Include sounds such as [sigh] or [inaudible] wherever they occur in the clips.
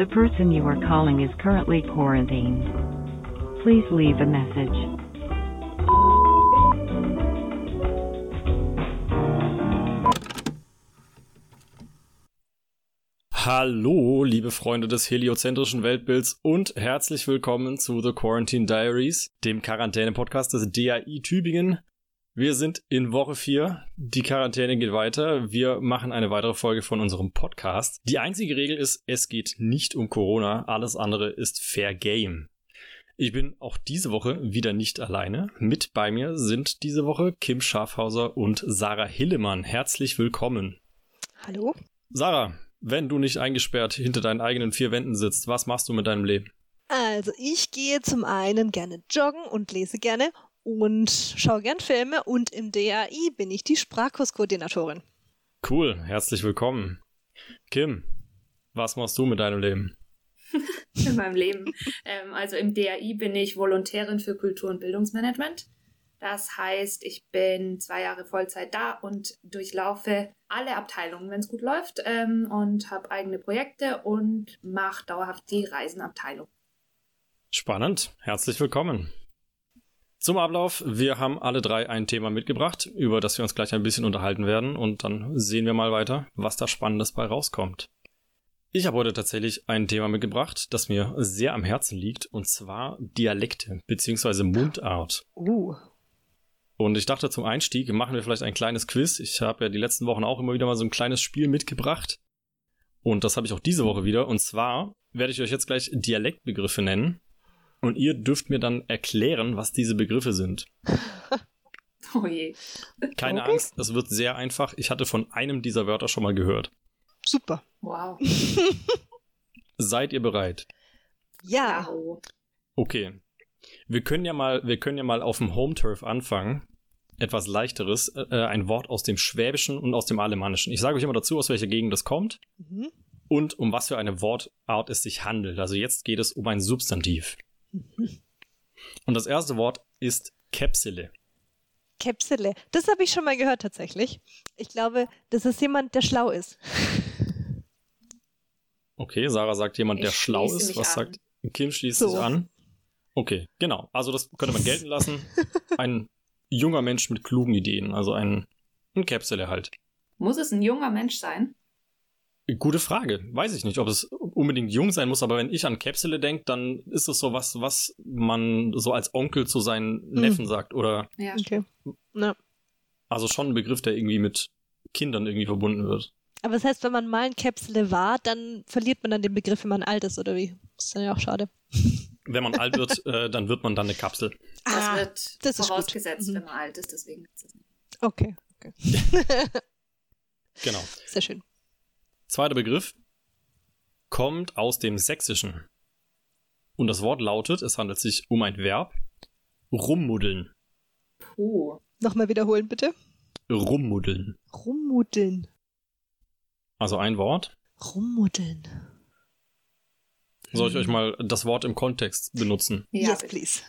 The person you are calling is currently quarantined. Please leave a message. Hallo, liebe Freunde des heliozentrischen Weltbilds und herzlich willkommen zu The Quarantine Diaries, dem Quarantäne-Podcast des DAI Tübingen. Wir sind in Woche 4. Die Quarantäne geht weiter. Wir machen eine weitere Folge von unserem Podcast. Die einzige Regel ist, es geht nicht um Corona. Alles andere ist Fair Game. Ich bin auch diese Woche wieder nicht alleine. Mit bei mir sind diese Woche Kim Schafhauser und Sarah Hillemann. Herzlich willkommen. Hallo. Sarah, wenn du nicht eingesperrt hinter deinen eigenen vier Wänden sitzt, was machst du mit deinem Leben? Also ich gehe zum einen gerne joggen und lese gerne und schaue gern Filme und im DAI bin ich die Sprachkurskoordinatorin. Cool, herzlich willkommen. Kim, was machst du mit deinem Leben? [laughs] in meinem Leben. Ähm, also im DAI bin ich Volontärin für Kultur- und Bildungsmanagement. Das heißt, ich bin zwei Jahre Vollzeit da und durchlaufe alle Abteilungen, wenn es gut läuft, ähm, und habe eigene Projekte und mache dauerhaft die Reisenabteilung. Spannend. Herzlich willkommen. Zum Ablauf. Wir haben alle drei ein Thema mitgebracht, über das wir uns gleich ein bisschen unterhalten werden und dann sehen wir mal weiter, was da Spannendes bei rauskommt. Ich habe heute tatsächlich ein Thema mitgebracht, das mir sehr am Herzen liegt, und zwar Dialekte bzw. Mundart. Uh. Und ich dachte, zum Einstieg machen wir vielleicht ein kleines Quiz. Ich habe ja die letzten Wochen auch immer wieder mal so ein kleines Spiel mitgebracht. Und das habe ich auch diese Woche wieder. Und zwar werde ich euch jetzt gleich Dialektbegriffe nennen. Und ihr dürft mir dann erklären, was diese Begriffe sind. [laughs] Oh je. Keine Okay. Angst, es wird sehr einfach. Ich hatte von einem dieser Wörter schon mal gehört. Super. Wow. [laughs] Seid ihr bereit? Ja. Wow. Okay. Wir können ja mal, wir können ja mal auf dem Home Turf anfangen. Etwas leichteres, äh, ein Wort aus dem Schwäbischen und aus dem Alemannischen. Ich sage euch immer dazu, aus welcher Gegend das kommt Mhm. und um was für eine Wortart es sich handelt. Also jetzt geht es um ein Substantiv. Und das erste Wort ist Käpsele. Käpsele. Das habe ich schon mal gehört tatsächlich. Ich glaube, das ist jemand, der schlau ist. [laughs] Okay, Sarah sagt jemand, der Ich schlau ist. mich Was an. sagt Kim schließt So. sich an? Okay, genau. Also das könnte man gelten lassen. [laughs] Ein junger Mensch mit klugen Ideen, also ein, ein Käpsele halt. Muss es ein junger Mensch sein? Gute Frage. Weiß ich nicht, ob es unbedingt jung sein muss, aber wenn ich an Käpsele denke, dann ist es so was, was man so als Onkel zu seinen Neffen sagt. Oder Ja. Okay. Na. also schon ein Begriff, der irgendwie mit Kindern irgendwie verbunden wird. Aber das heißt, wenn man mal ein Käpsele war, dann verliert man dann den Begriff, wenn man alt ist, oder wie? Das ist dann ja auch schade. [laughs] Wenn man alt wird, äh, dann wird man dann eine Kapsel. Das Ah, wird das ist vorausgesetzt, gut. Mhm. wenn man alt ist, deswegen gibt's das nicht. Okay, okay. [laughs] [laughs] Genau. Sehr schön. Zweiter Begriff kommt aus dem Sächsischen. Und das Wort lautet, es handelt sich um ein Verb, rummuddeln. Puh. Nochmal wiederholen, bitte. Rummuddeln. Rummuddeln. Also ein Wort. Rummuddeln. Soll ich euch mal das Wort im Kontext benutzen? Ja, yes, please.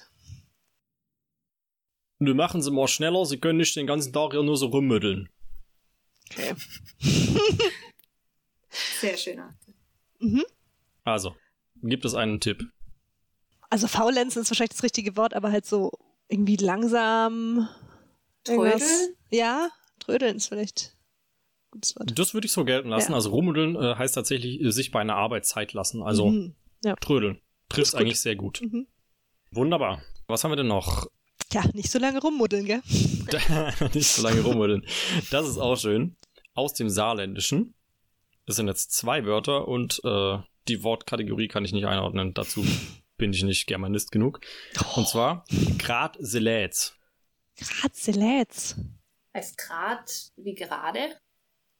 Nun machen Sie mal schneller, Sie können nicht den ganzen Tag hier nur so rummuddeln. Okay. [laughs] Sehr schöner. Mhm. Also, gibt es einen Tipp? Also faulenzen ist wahrscheinlich das richtige Wort, aber halt so irgendwie langsam. Trödeln? Ja, trödeln ist vielleicht ein gutes Wort. Das würde ich so gelten lassen. Ja. Also rummuddeln äh, heißt tatsächlich äh, sich bei einer Arbeit Zeit lassen. Also Mhm. Ja. trödeln. Trifft eigentlich sehr gut. Mhm. Wunderbar. Was haben wir denn noch? Ja, nicht so lange rummuddeln, gell? [laughs] Nicht so lange rummuddeln. Das ist auch schön. Aus dem Saarländischen. Das sind jetzt zwei Wörter und äh, die Wortkategorie kann ich nicht einordnen. Dazu [laughs] bin ich nicht Germanist genug. Und zwar grad seläts. Gratzeläts. Heißt grad wie gerade?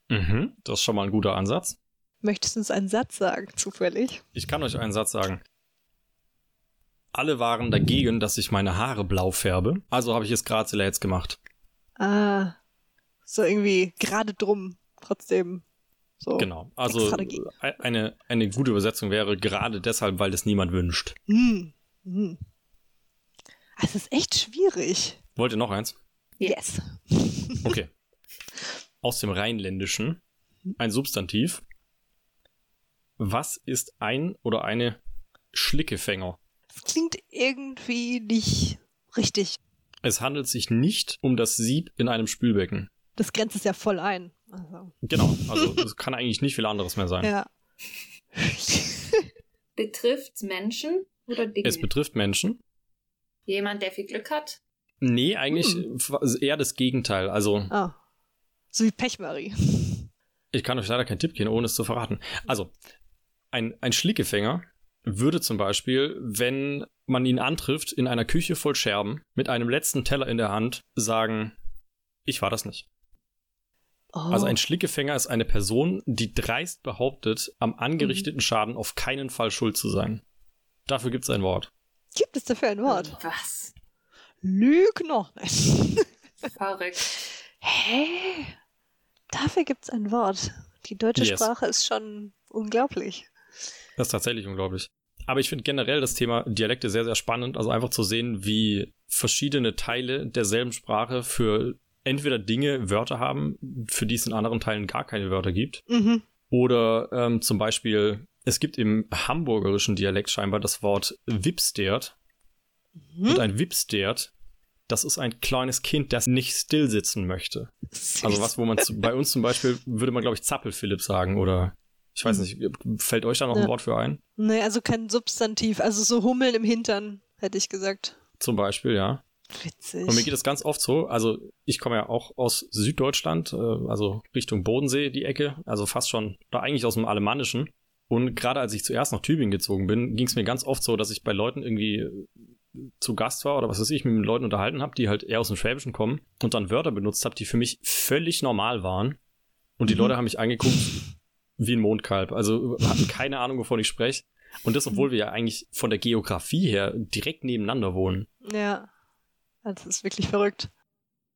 Mhm, das ist schon mal ein guter Ansatz. Möchtest du uns einen Satz sagen, zufällig? Ich kann euch einen Satz sagen. Alle waren dagegen, dass ich meine Haare blau färbe. Also habe ich es grad seläts gemacht. Ah, so irgendwie gerade drum, trotzdem. So. Genau. Also e- eine, eine gute Übersetzung wäre gerade deshalb, weil es niemand wünscht. Hm. Hm. Ah, Es ist echt schwierig. Wollt ihr noch eins? Ja. Yes. [laughs] Okay. Aus dem Rheinländischen ein Substantiv. Was ist ein oder eine Schlickefänger? Das klingt irgendwie nicht richtig. Es handelt sich nicht um das Sieb in einem Spülbecken. Das grenzt es ja voll ein. Also, Genau, also es kann eigentlich nicht viel anderes mehr sein. ja. [laughs] Betrifft's Menschen oder Dinge? Es betrifft Menschen. Jemand, der viel Glück hat? Nee, eigentlich eher das Gegenteil. Also Ah. So wie Pechmarie. Ich kann euch leider keinen Tipp geben, ohne es zu verraten. Also, ein, ein Schlickefänger würde zum Beispiel, wenn man ihn antrifft, in einer Küche voll Scherben, mit einem letzten Teller in der Hand, sagen, ich war das nicht. Oh. Also ein Schlickefänger ist eine Person, die dreist behauptet, am angerichteten Schaden auf keinen Fall schuld zu sein. Dafür gibt es ein Wort. Gibt es dafür ein Wort? Was? Lügner. [laughs] Verrückt. Hä? Dafür gibt es ein Wort. Die deutsche Yes. Sprache ist schon unglaublich. Das ist tatsächlich unglaublich. Aber ich finde generell das Thema Dialekte sehr, sehr spannend. Also einfach zu sehen, wie verschiedene Teile derselben Sprache für entweder Dinge Wörter haben, für die es in anderen Teilen gar keine Wörter gibt. Mhm. Oder ähm, zum Beispiel, es gibt im hamburgerischen Dialekt scheinbar das Wort Wipstert. Mhm. Und ein Wipstert, das ist ein kleines Kind, das nicht still sitzen möchte. Also was, wo man zu, bei uns zum Beispiel, würde man glaube ich Zappelphilipp sagen oder ich weiß nicht, fällt euch da noch ein Ja. Wort für ein? Nee, also kein Substantiv. Also so Hummeln im Hintern, hätte ich gesagt. Zum Beispiel, ja. Witzig. Und mir geht es ganz oft so, also ich komme ja auch aus Süddeutschland, äh, also Richtung Bodensee die Ecke, also fast schon, oder eigentlich aus dem Alemannischen. Und gerade als ich zuerst nach Tübingen gezogen bin, ging es mir ganz oft so, dass ich bei Leuten irgendwie äh, zu Gast war oder was weiß ich, mit Leuten unterhalten habe, die halt eher aus dem Schwäbischen kommen und dann Wörter benutzt habe, die für mich völlig normal waren. Und die Mhm. Leute haben mich angeguckt wie ein Mondkalb. Also hatten keine Ahnung, wovon ich spreche. Und das, obwohl wir ja eigentlich von der Geografie her direkt nebeneinander wohnen. ja. Das ist wirklich verrückt.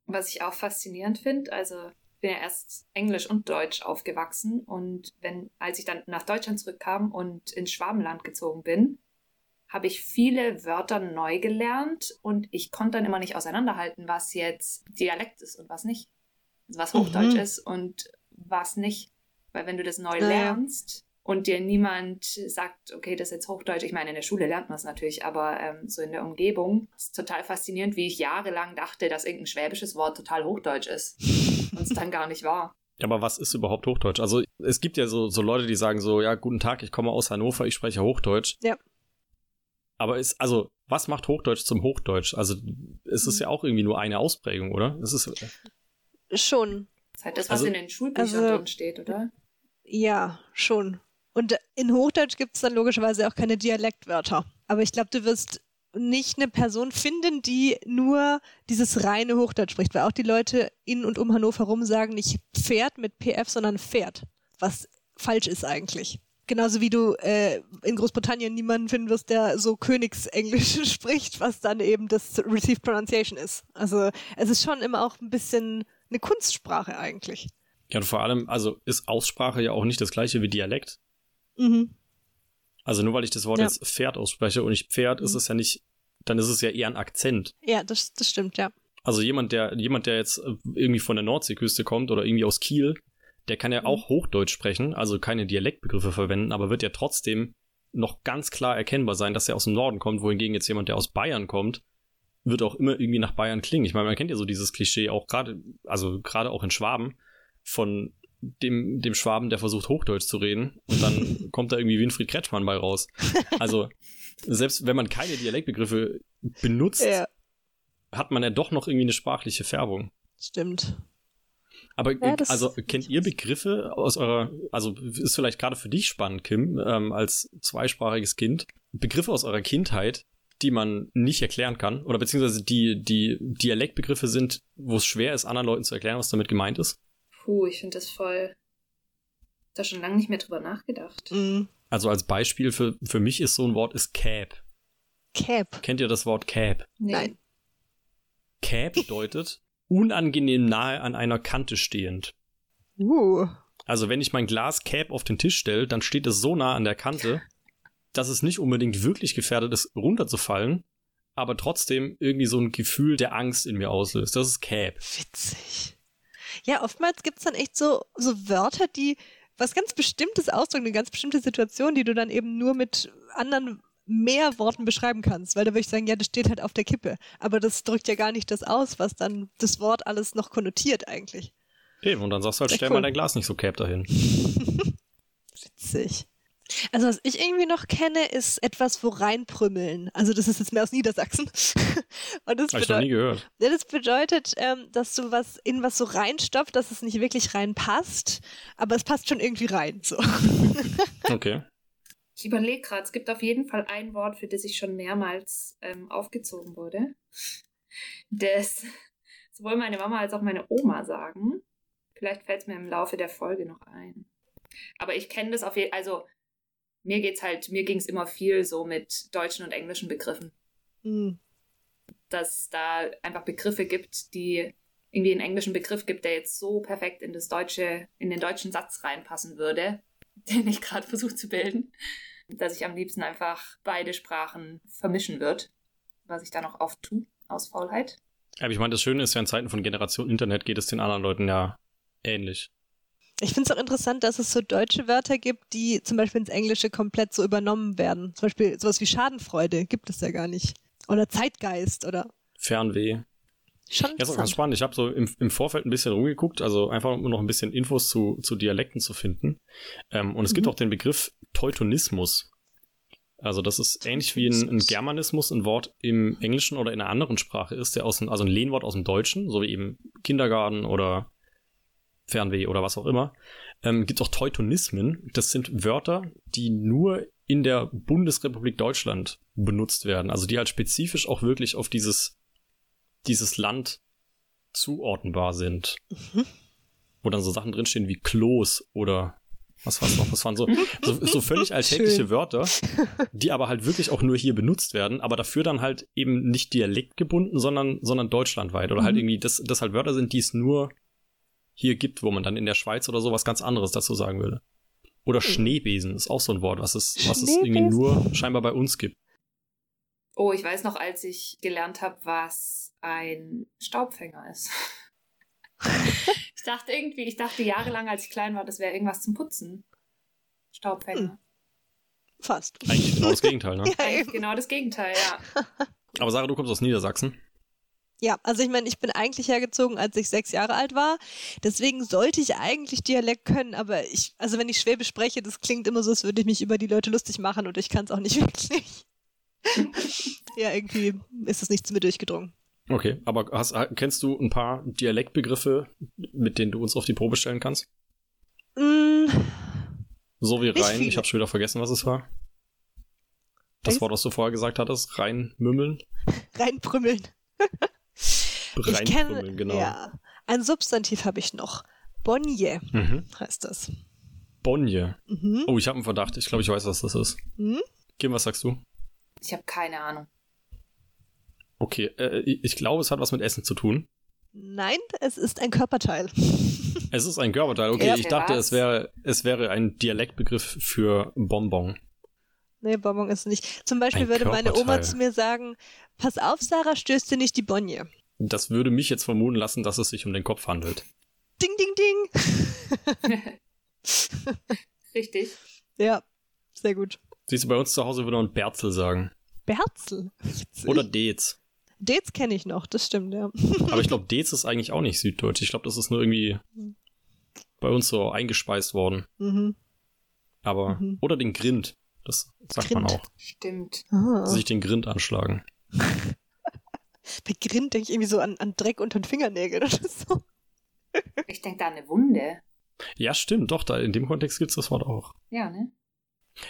Was ich auch faszinierend finde, also ich bin ja erst Englisch und Deutsch aufgewachsen und wenn, als ich dann nach Deutschland zurückkam und ins Schwabenland gezogen bin, habe ich viele Wörter neu gelernt und ich konnte dann immer nicht auseinanderhalten, was jetzt Dialekt ist und was nicht. Also was Hochdeutsch Mhm. ist und was nicht. Weil wenn du das neu lernst und dir niemand sagt, okay, das ist jetzt Hochdeutsch, ich meine, in der Schule lernt man es natürlich, aber ähm, so in der Umgebung ist total faszinierend, wie ich jahrelang dachte, dass irgendein schwäbisches Wort total Hochdeutsch ist und es dann gar nicht war. [laughs] Ja, aber was ist überhaupt Hochdeutsch? Also es gibt ja so, so Leute, die sagen so, ja, guten Tag, ich komme aus Hannover, ich spreche Hochdeutsch. Ja. Aber ist, also, was macht Hochdeutsch zum Hochdeutsch? Also es ist ja auch irgendwie nur eine Ausprägung, oder? Es ist, Schon. Das ist halt das, was Also- in den Schulbüchern also- drin steht, oder? Ja, schon. Und in Hochdeutsch gibt es dann logischerweise auch keine Dialektwörter. Aber ich glaube, du wirst nicht eine Person finden, die nur dieses reine Hochdeutsch spricht, weil auch die Leute in und um Hannover herum sagen nicht Pferd mit PF, sondern Pferd, was falsch ist eigentlich. Genauso wie du äh, in Großbritannien niemanden finden wirst, der so Königsenglisch [laughs] spricht, was dann eben das Received Pronunciation ist. Also es ist schon immer auch ein bisschen eine Kunstsprache eigentlich. ja, und vor allem, also ist Aussprache ja auch nicht das gleiche wie Dialekt. Mhm. Also nur weil ich das Wort Ja. jetzt Pferd ausspreche und ich Pferd, ist Mhm. es ja nicht, dann ist es ja eher ein Akzent. Ja, das, das stimmt, ja. Also jemand, der, jemand, der jetzt äh, irgendwie von der Nordseeküste kommt oder irgendwie aus Kiel, der kann ja Mhm. auch Hochdeutsch sprechen, also keine Dialektbegriffe verwenden, aber wird ja trotzdem noch ganz klar erkennbar sein, dass er aus dem Norden kommt, wohingegen jetzt jemand, der aus Bayern kommt, wird auch immer irgendwie nach Bayern klingen. Ich meine, man kennt ja so dieses Klischee auch gerade, also gerade auch in Schwaben, von dem, dem Schwaben, der versucht Hochdeutsch zu reden und dann [laughs] kommt da irgendwie Winfried Kretschmann bei raus. Also selbst wenn man keine Dialektbegriffe benutzt, Ja, hat man ja doch noch irgendwie eine sprachliche Färbung. stimmt. Aber Ja, also kennt ihr Begriffe aus eurer, also ist vielleicht gerade für dich spannend, Kim, ähm, als zweisprachiges Kind, Begriffe aus eurer Kindheit, die man nicht erklären kann oder beziehungsweise die, die Dialektbegriffe sind, wo es schwer ist, anderen Leuten zu erklären, was damit gemeint ist? Puh, ich finde das voll. Da schon lange nicht mehr drüber nachgedacht. Mhm. Also als Beispiel für, für mich ist so ein Wort ist Cab. Cap. Kennt ihr das Wort? Nee. Nein. Cab bedeutet unangenehm nahe an einer Kante stehend. Uh. Also wenn ich mein Glas Cap auf den Tisch stelle, dann steht es so nah an der Kante, dass es nicht unbedingt wirklich gefährdet ist, runterzufallen, aber trotzdem irgendwie so ein Gefühl der Angst in mir auslöst. Das ist Cap. Witzig. Ja, oftmals gibt's dann echt so, so Wörter, die was ganz Bestimmtes ausdrücken, eine ganz bestimmte Situation, die du dann eben nur mit anderen mehr Worten beschreiben kannst, weil da würde ich sagen, ja, das steht halt auf der Kippe. Aber das drückt ja gar nicht das aus, was dann das Wort alles noch konnotiert eigentlich. Eben, und dann sagst du halt, stell cool. mal dein Glas nicht so cap dahin. [laughs] Witzig. Also was ich irgendwie noch kenne, ist etwas wo reinprümmeln. Also das ist jetzt mehr aus Niedersachsen. [laughs] Und das Hab ich noch nie gehört. Das bedeutet, ähm, dass du was in was so reinstopfst, dass es nicht wirklich reinpasst, aber es passt schon irgendwie rein. So. [laughs] okay. Ich überlege gerade, es gibt auf jeden Fall ein Wort, für das ich schon mehrmals ähm, aufgezogen wurde. Das sowohl meine Mama als auch meine Oma sagen. Vielleicht fällt es mir im Laufe der Folge noch ein. Aber ich kenne das auf jeden Fall, also mir geht's halt, mir ging es immer viel so mit deutschen und englischen Begriffen. Mhm. Dass da einfach Begriffe gibt, die irgendwie einen englischen Begriff gibt, der jetzt so perfekt in das deutsche, in den deutschen Satz reinpassen würde, [laughs] den ich gerade versuche zu bilden, dass ich am liebsten einfach beide Sprachen vermischen würde, was ich da noch oft tue, aus Faulheit. Aber ich meine, das Schöne ist ja in Zeiten von Generation Internet geht es den anderen Leuten ja ähnlich. Ich finde es auch interessant, dass es so deutsche Wörter gibt, die zum Beispiel ins Englische komplett so übernommen werden. Zum Beispiel sowas wie Schadenfreude gibt es ja gar nicht. Oder Zeitgeist oder. Fernweh. Schon ja, ist auch ganz spannend. Ich habe so im, im Vorfeld ein bisschen rumgeguckt, also einfach um noch ein bisschen Infos zu, zu Dialekten zu finden. Ähm, und es mhm. gibt auch den Begriff Teutonismus. Also das ist ähnlich wie ein, ein, Germanismus, ein Wort im Englischen oder in einer anderen Sprache ist, der aus dem, also ein Lehnwort aus dem Deutschen, so wie eben Kindergarten oder Fernweh oder was auch immer, ähm, gibt es auch Teutonismen. Das sind Wörter, die nur in der Bundesrepublik Deutschland benutzt werden. Also die halt spezifisch auch wirklich auf dieses, dieses Land zuordnenbar sind. Mhm. Wo dann so Sachen drinstehen wie Klos oder was war's noch? Das waren so, so, so völlig [laughs] alltägliche Schön. Wörter, [laughs] die aber halt wirklich auch nur hier benutzt werden, aber dafür dann halt eben nicht dialektgebunden, sondern, sondern deutschlandweit. Oder halt mhm. halt irgendwie, dass das halt Wörter sind, die es nur hier gibt, wo man dann in der Schweiz oder so was ganz anderes dazu sagen würde. Oder hm. Schneebesen ist auch so ein Wort, was es, was es irgendwie nur scheinbar bei uns gibt. Oh, ich weiß noch, als ich gelernt habe, was ein Staubfänger ist. [laughs] ich dachte irgendwie, ich dachte jahrelang, als ich klein war, das wäre irgendwas zum Putzen. Staubfänger. Hm. Fast. Eigentlich genau das Gegenteil, ne? [laughs] ja, Eigentlich genau das Gegenteil, ja. Aber Sarah, du kommst aus Niedersachsen. Ja, also ich meine, ich bin eigentlich hergezogen, als ich sechs Jahre alt war. Deswegen sollte ich eigentlich Dialekt können, aber ich, also wenn ich Schwäbisch spreche, das klingt immer so, als würde ich mich über die Leute lustig machen und ich kann es auch nicht [laughs] wirklich. [laughs] ja, irgendwie ist es nicht zu mir durchgedrungen. Okay, aber hast, kennst du ein paar Dialektbegriffe, mit denen du uns auf die Probe stellen kannst? Mm, so wie rein, ich habe schon wieder vergessen, was es war. Das Wort, was du vorher gesagt hattest, reinmümmeln. [laughs] Reinprümmeln. Ich kenne, genau. Ja, ein Substantiv habe ich noch. Bonje mhm. heißt das. Bonje. Mhm. Oh, ich habe einen Verdacht. Ich glaube, ich weiß, was das ist. Mhm. Kim, was sagst du? Ich habe keine Ahnung. Okay, äh, ich glaube, es hat was mit Essen zu tun. Nein, es ist ein Körperteil. [laughs] Es ist ein Körperteil. Okay, ja, ich dachte, es wäre, es wäre ein Dialektbegriff für Bonbon. Nee, Bonbon ist nicht. Zum Beispiel ein würde meine Oma zu mir sagen, pass auf, Sarah, stößt dir nicht die Bonje. Das würde mich jetzt vermuten lassen, dass es sich um den Kopf handelt. Ding, ding, ding. [laughs] Richtig. Ja, sehr gut. Siehst du, bei uns zu Hause würde man Berzel sagen. Berzel? [laughs] Oder Dez. Dez kenne ich noch, das stimmt, ja. Aber ich [laughs] glaube, Dez ist eigentlich auch nicht süddeutsch. Ich glaube, das ist nur irgendwie bei uns so eingespeist worden. Mhm. Aber, mhm. oder den Grind. Das sagt Grind. man auch. Stimmt. Ah. Sich den Grind anschlagen. Bei Grind denke ich irgendwie so an, an Dreck unter den Fingernägeln oder so. Ich denke da an eine Wunde. Ja, stimmt, doch, da in dem Kontext gibt es das Wort auch. Ja, ne?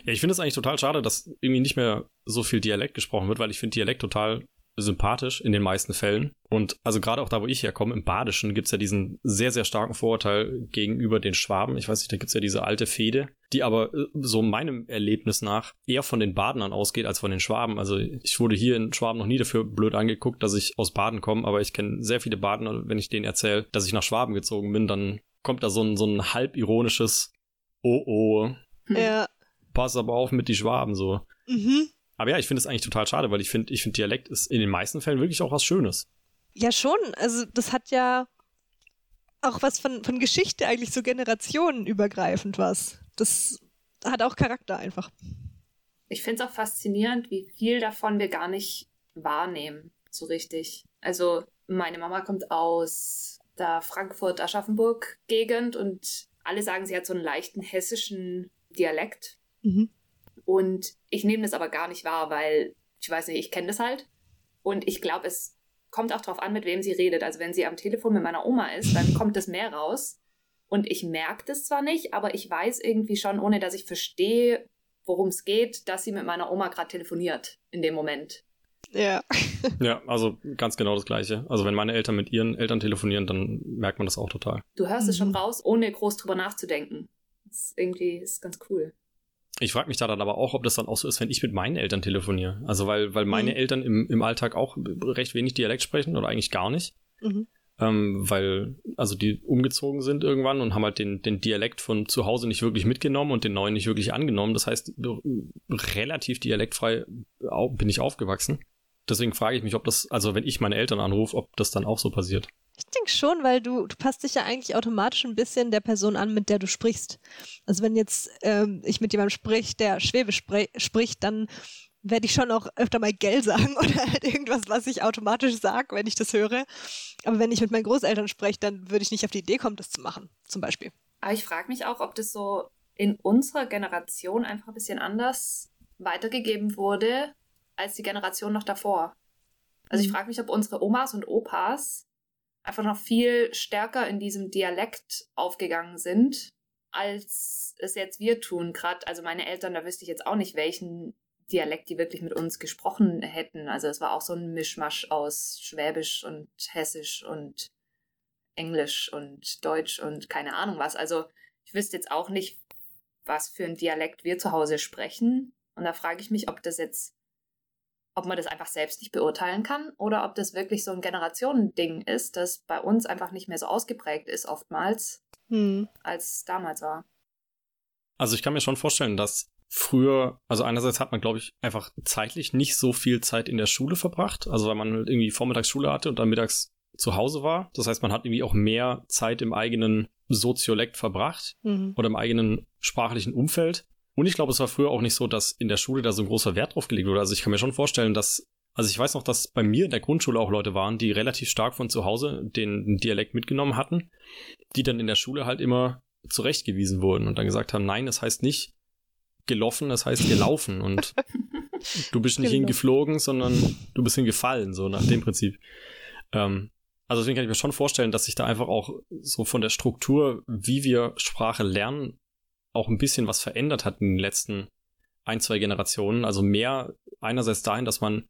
Ja, ich finde es eigentlich total schade, dass irgendwie nicht mehr so viel Dialekt gesprochen wird, weil ich finde Dialekt total sympathisch in den meisten Fällen. Und also gerade auch da, wo ich herkomme, im Badischen, gibt's ja diesen sehr, sehr starken Vorurteil gegenüber den Schwaben. Ich weiß nicht, da gibt's ja diese alte Fehde, die aber äh, so meinem Erlebnis nach eher von den Badenern ausgeht als von den Schwaben. Also ich wurde hier in Schwaben noch nie dafür blöd angeguckt, dass ich aus Baden komme, aber ich kenne sehr viele Badener, wenn ich denen erzähle, dass ich nach Schwaben gezogen bin, dann kommt da so ein, so ein halb ironisches Oh oh. Ja. Pass aber auf mit die Schwaben so. Mhm. Aber ja, ich finde es eigentlich total schade, weil ich finde, ich finde Dialekt ist in den meisten Fällen wirklich auch was Schönes. Ja, schon. Also das hat ja auch was von, von Geschichte eigentlich so generationenübergreifend was. Das hat auch Charakter einfach. Ich finde es auch faszinierend, wie viel davon wir gar nicht wahrnehmen, so richtig. Also meine Mama kommt aus der Frankfurt-Aschaffenburg-Gegend und alle sagen, sie hat so einen leichten hessischen Dialekt. Mhm. Und ich nehme das aber gar nicht wahr, weil ich weiß nicht, ich kenne das halt. Und ich glaube, es kommt auch darauf an, mit wem sie redet. Also wenn sie am Telefon mit meiner Oma ist, dann kommt das mehr raus. Und ich merke das zwar nicht, aber ich weiß irgendwie schon, ohne dass ich verstehe, worum es geht, dass sie mit meiner Oma gerade telefoniert in dem Moment. Ja. [laughs] ja, also ganz genau das Gleiche. Also wenn meine Eltern mit ihren Eltern telefonieren, dann merkt man das auch total. Du hörst mhm. es schon mhm. raus, ohne groß drüber nachzudenken. Das ist irgendwie ist ganz cool. Ich frage mich da dann aber auch, ob das dann auch so ist, wenn ich mit meinen Eltern telefoniere. Also weil, weil meine mhm. Eltern im, im Alltag auch recht wenig Dialekt sprechen oder eigentlich gar nicht. Mhm. Ähm, weil, also die umgezogen sind irgendwann und haben halt den, den Dialekt von zu Hause nicht wirklich mitgenommen und den neuen nicht wirklich angenommen. Das heißt, relativ dialektfrei bin ich aufgewachsen. Deswegen frage ich mich, ob das, also wenn ich meine Eltern anrufe, ob das dann auch so passiert. Ich denke schon, weil du, du passt dich ja eigentlich automatisch ein bisschen der Person an, mit der du sprichst. Also wenn jetzt ähm, ich mit jemandem sprich, der Schwäbisch spr spricht, dann werde ich schon auch öfter mal Gell sagen [laughs] oder halt irgendwas, was ich automatisch sage, wenn ich das höre. Aber wenn ich mit meinen Großeltern spreche, dann würde ich nicht auf die Idee kommen, das zu machen, zum Beispiel. Aber ich frage mich auch, ob das so in unserer Generation einfach ein bisschen anders weitergegeben wurde als die Generation noch davor. Also ich mhm. frage mich, ob unsere Omas und Opas einfach noch viel stärker in diesem Dialekt aufgegangen sind, als es jetzt wir tun. Gerade, also meine Eltern, da wüsste ich jetzt auch nicht, welchen Dialekt die wirklich mit uns gesprochen hätten. Also es war auch so ein Mischmasch aus Schwäbisch und Hessisch und Englisch und Deutsch und keine Ahnung was. Also ich wüsste jetzt auch nicht, was für ein Dialekt wir zu Hause sprechen. Und da frage ich mich, ob das jetzt ob man das einfach selbst nicht beurteilen kann oder ob das wirklich so ein Generationending ist, das bei uns einfach nicht mehr so ausgeprägt ist oftmals, hm. als damals war. Also ich kann mir schon vorstellen, dass früher, also einerseits hat man, glaube ich, einfach zeitlich nicht so viel Zeit in der Schule verbracht, also weil man halt irgendwie Vormittagsschule hatte und dann mittags zu Hause war. Das heißt, man hat irgendwie auch mehr Zeit im eigenen Soziolekt verbracht mhm. oder im eigenen sprachlichen Umfeld. Und ich glaube, es war früher auch nicht so, dass in der Schule da so ein großer Wert drauf gelegt wurde. Also ich kann mir schon vorstellen, dass, also ich weiß noch, dass bei mir in der Grundschule auch Leute waren, die relativ stark von zu Hause den Dialekt mitgenommen hatten, die dann in der Schule halt immer zurechtgewiesen wurden und dann gesagt haben, nein, das heißt nicht gelaufen, das heißt gelaufen und [laughs] du bist nicht genau. hingeflogen, sondern du bist hingefallen, so nach dem Prinzip. Ähm, also deswegen kann ich mir schon vorstellen, dass sich da einfach auch so von der Struktur, wie wir Sprache lernen, auch ein bisschen was verändert hat in den letzten ein, zwei Generationen. Also mehr einerseits dahin, dass man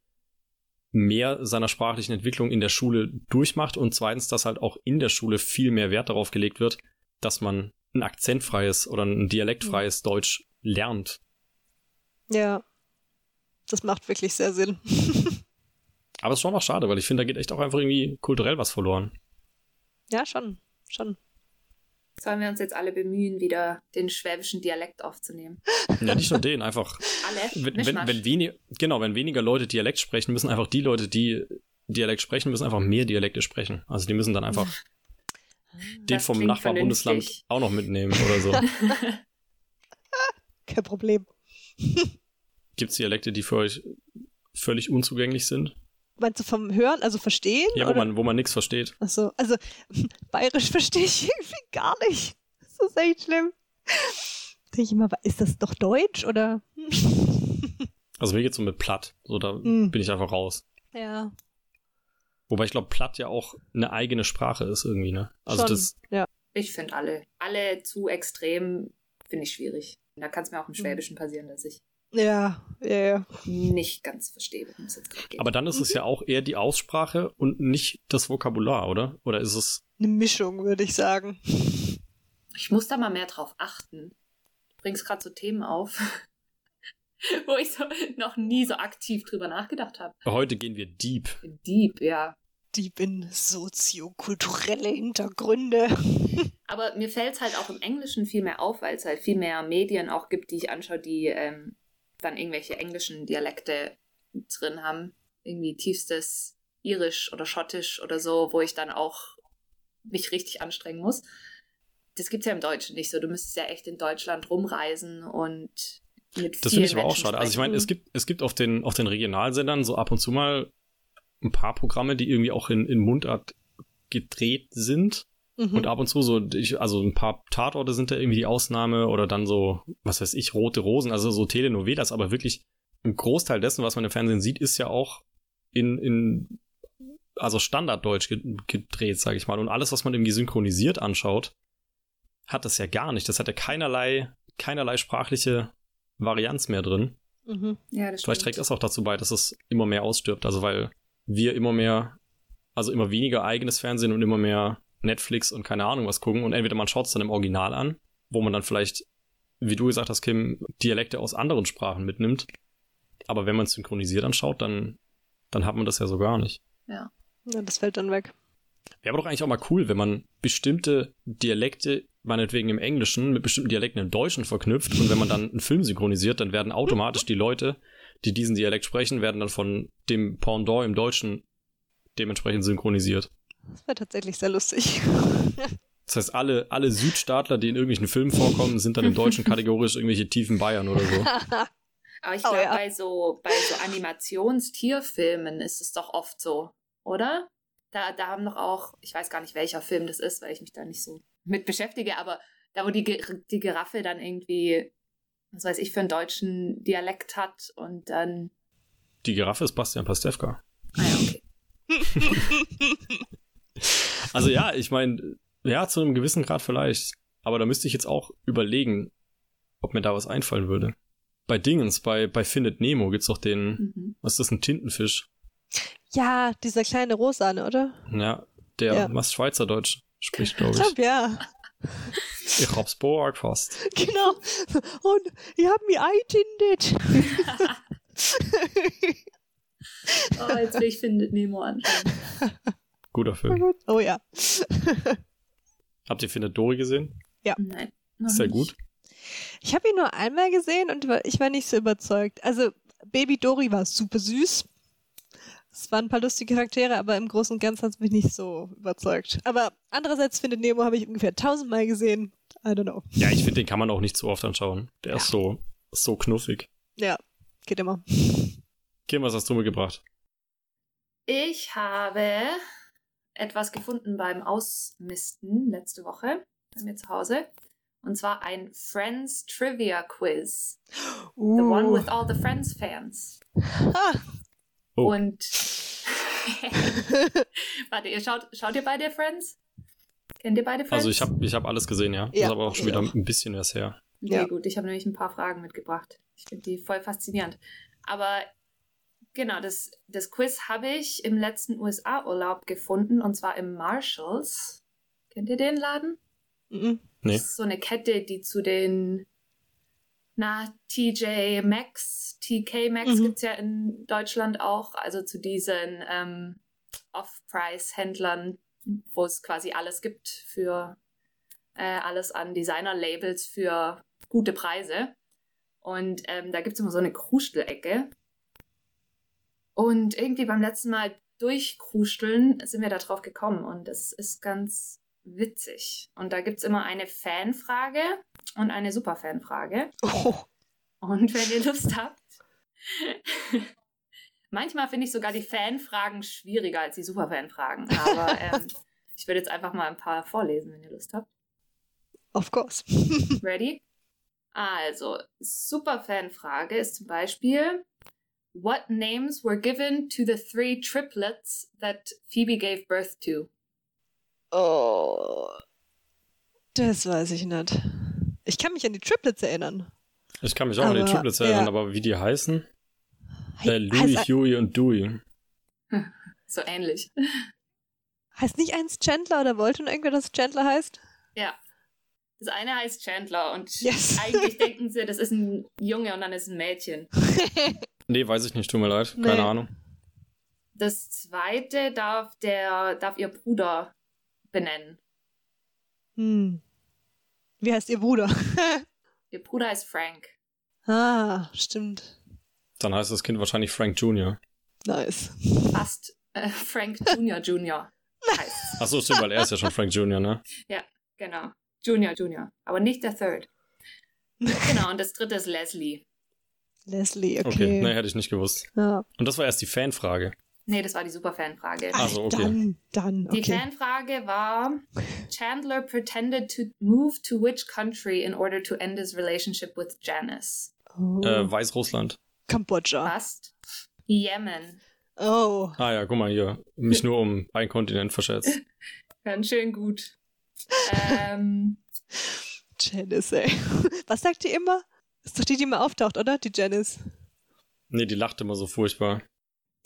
mehr seiner sprachlichen Entwicklung in der Schule durchmacht und zweitens, dass halt auch in der Schule viel mehr Wert darauf gelegt wird, dass man ein akzentfreies oder ein dialektfreies mhm. Deutsch lernt. Ja, das macht wirklich sehr Sinn. [laughs] Aber es ist schon auch schade, weil ich finde, da geht echt auch einfach irgendwie kulturell was verloren. Ja, schon, schon. Sollen wir uns jetzt alle bemühen, wieder den schwäbischen Dialekt aufzunehmen? Ja, nicht nur den, einfach. alle? Wenn, wenn, wenn wenig, genau, wenn weniger Leute Dialekt sprechen, müssen einfach die Leute, die Dialekt sprechen, müssen einfach mehr Dialekte sprechen. Also die müssen dann einfach [laughs] den vom Nachbarbundesland auch noch mitnehmen oder so. [laughs] Kein Problem. Gibt es Dialekte, die für euch völlig unzugänglich sind? Meinst du vom Hören, also verstehen? Ja, wo oder? man, wo man nichts versteht. Achso, also [laughs] bayerisch verstehe ich irgendwie gar nicht. Das ist echt schlimm. Denke ich immer, ist das doch Deutsch oder? [laughs] also mir geht's so mit platt. So, da mm. bin ich einfach raus. Ja. Wobei ich glaube, platt ja auch eine eigene Sprache ist irgendwie, ne? Also Schon, das. Ja. Ich finde alle. Alle zu extrem finde ich schwierig. Da kann es mir auch im hm. Schwäbischen passieren, dass ich ja, ja, ja. Nicht ganz verstehe, worum es jetzt gerade geht. Aber dann ist es ja auch eher die Aussprache und nicht das Vokabular, oder? Oder ist es. Eine Mischung, würde ich sagen. Ich muss da mal mehr drauf achten. Du bringst gerade so Themen auf, [laughs] wo ich so noch nie so aktiv drüber nachgedacht habe. Heute gehen wir deep. Deep, ja. Deep in soziokulturelle Hintergründe. [laughs] Aber mir fällt es halt auch im Englischen viel mehr auf, weil es halt viel mehr Medien auch gibt, die ich anschaue, die ähm, dann irgendwelche englischen Dialekte drin haben. Irgendwie tiefstes Irisch oder Schottisch oder so, wo ich dann auch mich richtig anstrengen muss. Das gibt es ja im Deutschen nicht so. Du müsstest ja echt in Deutschland rumreisen und mit Das finde ich aber auch schade. Also ich sprechen. meine, es gibt, es gibt auf den, auf den Regionalsendern so ab und zu mal ein paar Programme, die irgendwie auch in, in Mundart gedreht sind. Mhm. Und ab und zu so, ich, also ein paar Tatorte sind da irgendwie die Ausnahme oder dann so, was weiß ich, rote Rosen, also so Telenovelas, aber wirklich ein Großteil dessen, was man im Fernsehen sieht, ist ja auch in, in also Standarddeutsch ge- gedreht, sage ich mal. Und alles, was man irgendwie synchronisiert anschaut, hat das ja gar nicht. Das hat ja keinerlei, keinerlei sprachliche Varianz mehr drin. Mhm. ja, das Vielleicht stimmt. trägt das auch dazu bei, dass es immer mehr ausstirbt. Also weil wir immer mehr, also immer weniger eigenes Fernsehen und immer mehr Netflix und keine Ahnung was gucken. Und entweder man schaut es dann im Original an, wo man dann vielleicht, wie du gesagt hast, Kim, Dialekte aus anderen Sprachen mitnimmt. Aber wenn man es synchronisiert anschaut, dann, dann hat man das ja so gar nicht. Ja, das fällt dann weg. Wäre aber doch eigentlich auch mal cool, wenn man bestimmte Dialekte, meinetwegen im Englischen, mit bestimmten Dialekten im Deutschen verknüpft und wenn man dann einen Film synchronisiert, dann werden automatisch die Leute, die diesen Dialekt sprechen, werden dann von dem Pendant im Deutschen dementsprechend synchronisiert. Das wäre tatsächlich sehr lustig. Das heißt, alle, alle Südstaatler, die in irgendwelchen Filmen vorkommen, sind dann im Deutschen [laughs] kategorisch irgendwelche tiefen Bayern oder so. Aber ich Oh, glaube, ja. bei so, bei so Animationstierfilmen ist es doch oft so, oder? Da, da haben doch auch, ich weiß gar nicht, welcher Film das ist, weil ich mich da nicht so mit beschäftige, aber da, wo die, die Giraffe dann irgendwie, was weiß ich, für einen deutschen Dialekt hat und dann. Die Giraffe ist Bastian Pastewka. Ah ja, okay. [laughs] Also ja, ich meine, ja, zu einem gewissen Grad vielleicht. Aber da müsste ich jetzt auch überlegen, ob mir da was einfallen würde. Bei Dingens, bei, bei Findet Nemo gibt's doch den, Mhm. was ist das, ein Tintenfisch? ja, dieser kleine Rosane, oder? Ja, der Ja. was Schweizerdeutsch spricht, [laughs] glaube Ich ich. glaube, ja. Ich hab's fast. [laughs] Genau. Und ich habe mich eintindet. [laughs] Oh, jetzt will ich Findet Nemo anschauen. Guter Film. oh ja. Habt ihr Findet Dory gesehen? Nein. noch Ist der nicht. gut? Ich habe ihn nur einmal gesehen und ich war nicht so überzeugt. Also, Baby Dory war super süß. Es waren ein paar lustige Charaktere, aber im Großen und Ganzen hat es mich nicht so überzeugt. Aber andererseits findet Nemo habe ich ungefähr tausendmal gesehen. I don't know. Ja, ich finde, den kann man auch nicht zu oft anschauen. Der ist so, so knuffig. Ja, geht immer. Kim, was hast du mitgebracht? Ich habe etwas gefunden beim Ausmisten letzte Woche bei mir zu Hause. Und zwar ein Friends Trivia Quiz. The one with all the Friends Fans. Ah, Oh. Und [laughs] warte, ihr schaut, schaut ihr beide Friends? Kennt ihr beide Friends? Also ich habe ich hab alles gesehen, ja. Ja, ist aber auch schon wieder auch. ein bisschen was her. Okay, Ja. gut. Ich habe nämlich ein paar Fragen mitgebracht. Ich finde die voll faszinierend. Aber genau, das, das Quiz habe ich im letzten USA-Urlaub gefunden und zwar im Marshalls. Kennt ihr den Laden? mhm. Nee. Das ist so eine Kette, die zu den, na, TJ Maxx, TK Maxx Mhm. gibt's ja in Deutschland auch, also zu diesen ähm, Off-Price-Händlern, wo es quasi alles gibt für äh, alles an Designer-Labels für gute Preise. Und ähm, da gibt's immer so eine Krustelecke. Und irgendwie beim letzten Mal durchkrusteln sind wir da drauf gekommen und es ist ganz witzig. Und da gibt's immer eine Fanfrage und eine Superfanfrage. oh. Und wenn ihr Lust habt, [laughs] manchmal finde ich sogar die Fanfragen schwieriger als die Superfanfragen. Aber [laughs] ähm, ich würde jetzt einfach mal ein paar vorlesen, wenn ihr Lust habt. Of course. Ready? Also, Superfanfrage ist zum Beispiel: What names were given to the three triplets that Phoebe gave birth to? Oh. Das weiß ich nicht. Ich kann mich an die Triplets erinnern. Ich kann mich auch an die Aber, Triplets erinnern, ja. aber wie die heißen? He- Äh, Louis, heißt, Huey und Dewey. [laughs] So ähnlich. heißt nicht eins Chandler oder wollte nur irgendwer, dass Chandler heißt? Ja. Das eine heißt Chandler und Yes. eigentlich denken sie, das ist ein Junge und dann ist ein Mädchen. [laughs] Nee, weiß ich nicht, tut mir leid. Nee. Keine Ahnung. Das zweite darf der, darf ihr Bruder benennen. hm. Wie heißt ihr Bruder? [laughs] Ihr Bruder heißt Frank. ah, stimmt. Dann heißt das Kind wahrscheinlich Frank Jr. Nice. Fast äh, Frank Junior Junior. [laughs] heißt. Achso, stimmt, weil er ist ja schon Frank Jr., ne? Genau. Junior, Junior. Aber nicht der Third. genau, und das dritte ist Leslie. Leslie, okay. Okay, ne, hätte ich nicht gewusst. Ja. Und das war erst die Fanfrage. Nee, das war die Superfan-Frage. Ach so, okay. Dann, dann, Die okay. Fanfrage war: Chandler pretended to move to which country in order to end his relationship with Janice? Oh. Äh, Weißrussland. Kambodscha. Fast. Yemen. Oh. Ah ja, guck mal hier. Mich nur um einen Kontinent verschätzt. [laughs] Ganz schön gut. [laughs] ähm, Janice, ey. [laughs] Was sagt die immer? Ist doch die, die immer auftaucht, oder? Die Janice. Nee, die lacht immer so furchtbar.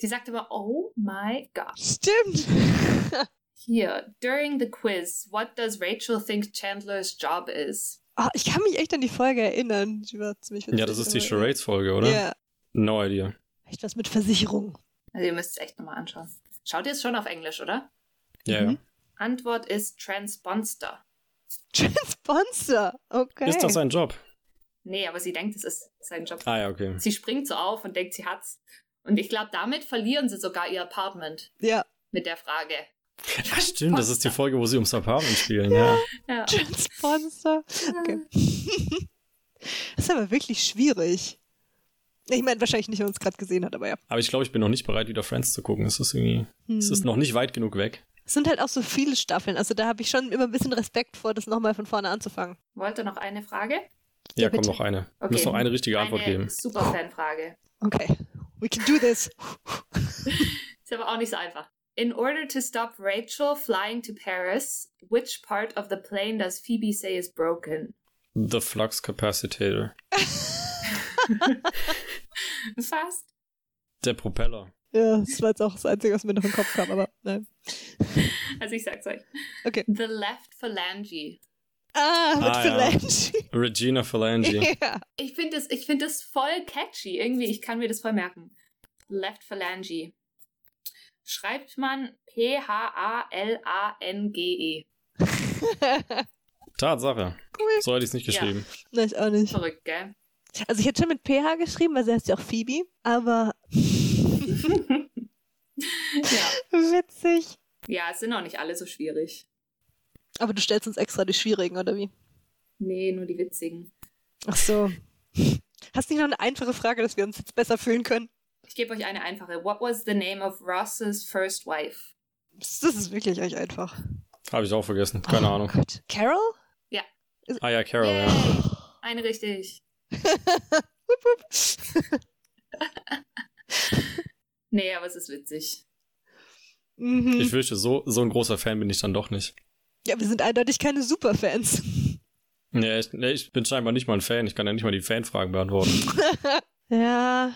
die sagt immer: Oh my God. Stimmt. [laughs] Here, during the quiz, what does Rachel think Chandler's job is? Ah, ich kann mich echt an die Folge erinnern. Die war ziemlich Ja, das ist die Charades-Folge, oder? Ja. No idea. Echt was mit Versicherung. Also, ihr müsst es echt nochmal anschauen. Schaut ihr es schon auf Englisch, oder? Ja, Mhm. Antwort ist Transponster. Sponsor. Okay. Ist das ein Job? Nee, aber sie denkt, es ist sein Job. Ah ja, okay. Sie springt so auf und denkt, sie hat's. Und ich glaube, damit verlieren sie sogar ihr Apartment Ja. mit der Frage. Ja, stimmt, das ist die Folge, wo sie ums Apartment spielen, ja. Ja. [laughs] Sponsor. Okay. [laughs] das ist aber wirklich schwierig. Ich meine, wahrscheinlich nicht, wenn man es gerade gesehen hat, aber ja. Aber ich glaube, ich bin noch nicht bereit, wieder Friends zu gucken. Es ist irgendwie, Hm. es ist noch nicht weit genug weg. Es sind halt auch so viele Staffeln. Also da habe ich schon immer ein bisschen Respekt vor, das nochmal von vorne anzufangen. Wollt ihr noch eine Frage? Ja, Ja, komm, noch eine. Okay. müssen noch eine richtige Antwort eine geben. Superfan-Frage. Okay. We can do this. [laughs] Ist aber auch nicht so einfach. In order to stop Rachel flying to Paris, which part of the plane does Phoebe say is broken? The Flux Capacitor. [laughs] Fast. Der Propeller. Ja, das war jetzt auch das Einzige, was mir noch im Kopf kam, aber nein. Also ich sag's euch. Okay. The left phalange. Ah, mit Ah, ja. Phalange. [laughs] Regina Phalange. ja. Ich finde das, ich find das voll catchy. Irgendwie, ich kann mir das voll merken. Left Phalange. Schreibt man P-H-A-L-A-N-G-E. [laughs] Tatsache. Cool. So hätte ich es nicht Ja. geschrieben. Nein, ich auch nicht. Verrückt, gell? Also ich hätte schon mit PH geschrieben, weil sie heißt ja auch Phoebe, aber [laughs] Ja. witzig. ja, es sind auch nicht alle so schwierig. Aber du stellst uns extra die schwierigen, oder wie? Nee, nur die witzigen. Ach so. Hast du nicht noch eine einfache Frage, dass wir uns jetzt besser fühlen können? Ich gebe euch eine einfache. What was the name of Ross's first wife? Das ist wirklich echt einfach. Habe ich auch vergessen. Keine oh, Ahnung. Gott. Carol? Ah ja, Carol, Yay. ja. Eine richtig. [laughs] Wupp, wupp. Nee, aber es ist witzig. mhm. Ich fürchte, so, so ein großer Fan bin ich dann doch nicht. Ja, wir sind eindeutig keine Superfans. Nee, ich, nee, ich bin scheinbar nicht mal ein Fan. Ich kann ja nicht mal die Fanfragen beantworten. [laughs] ja.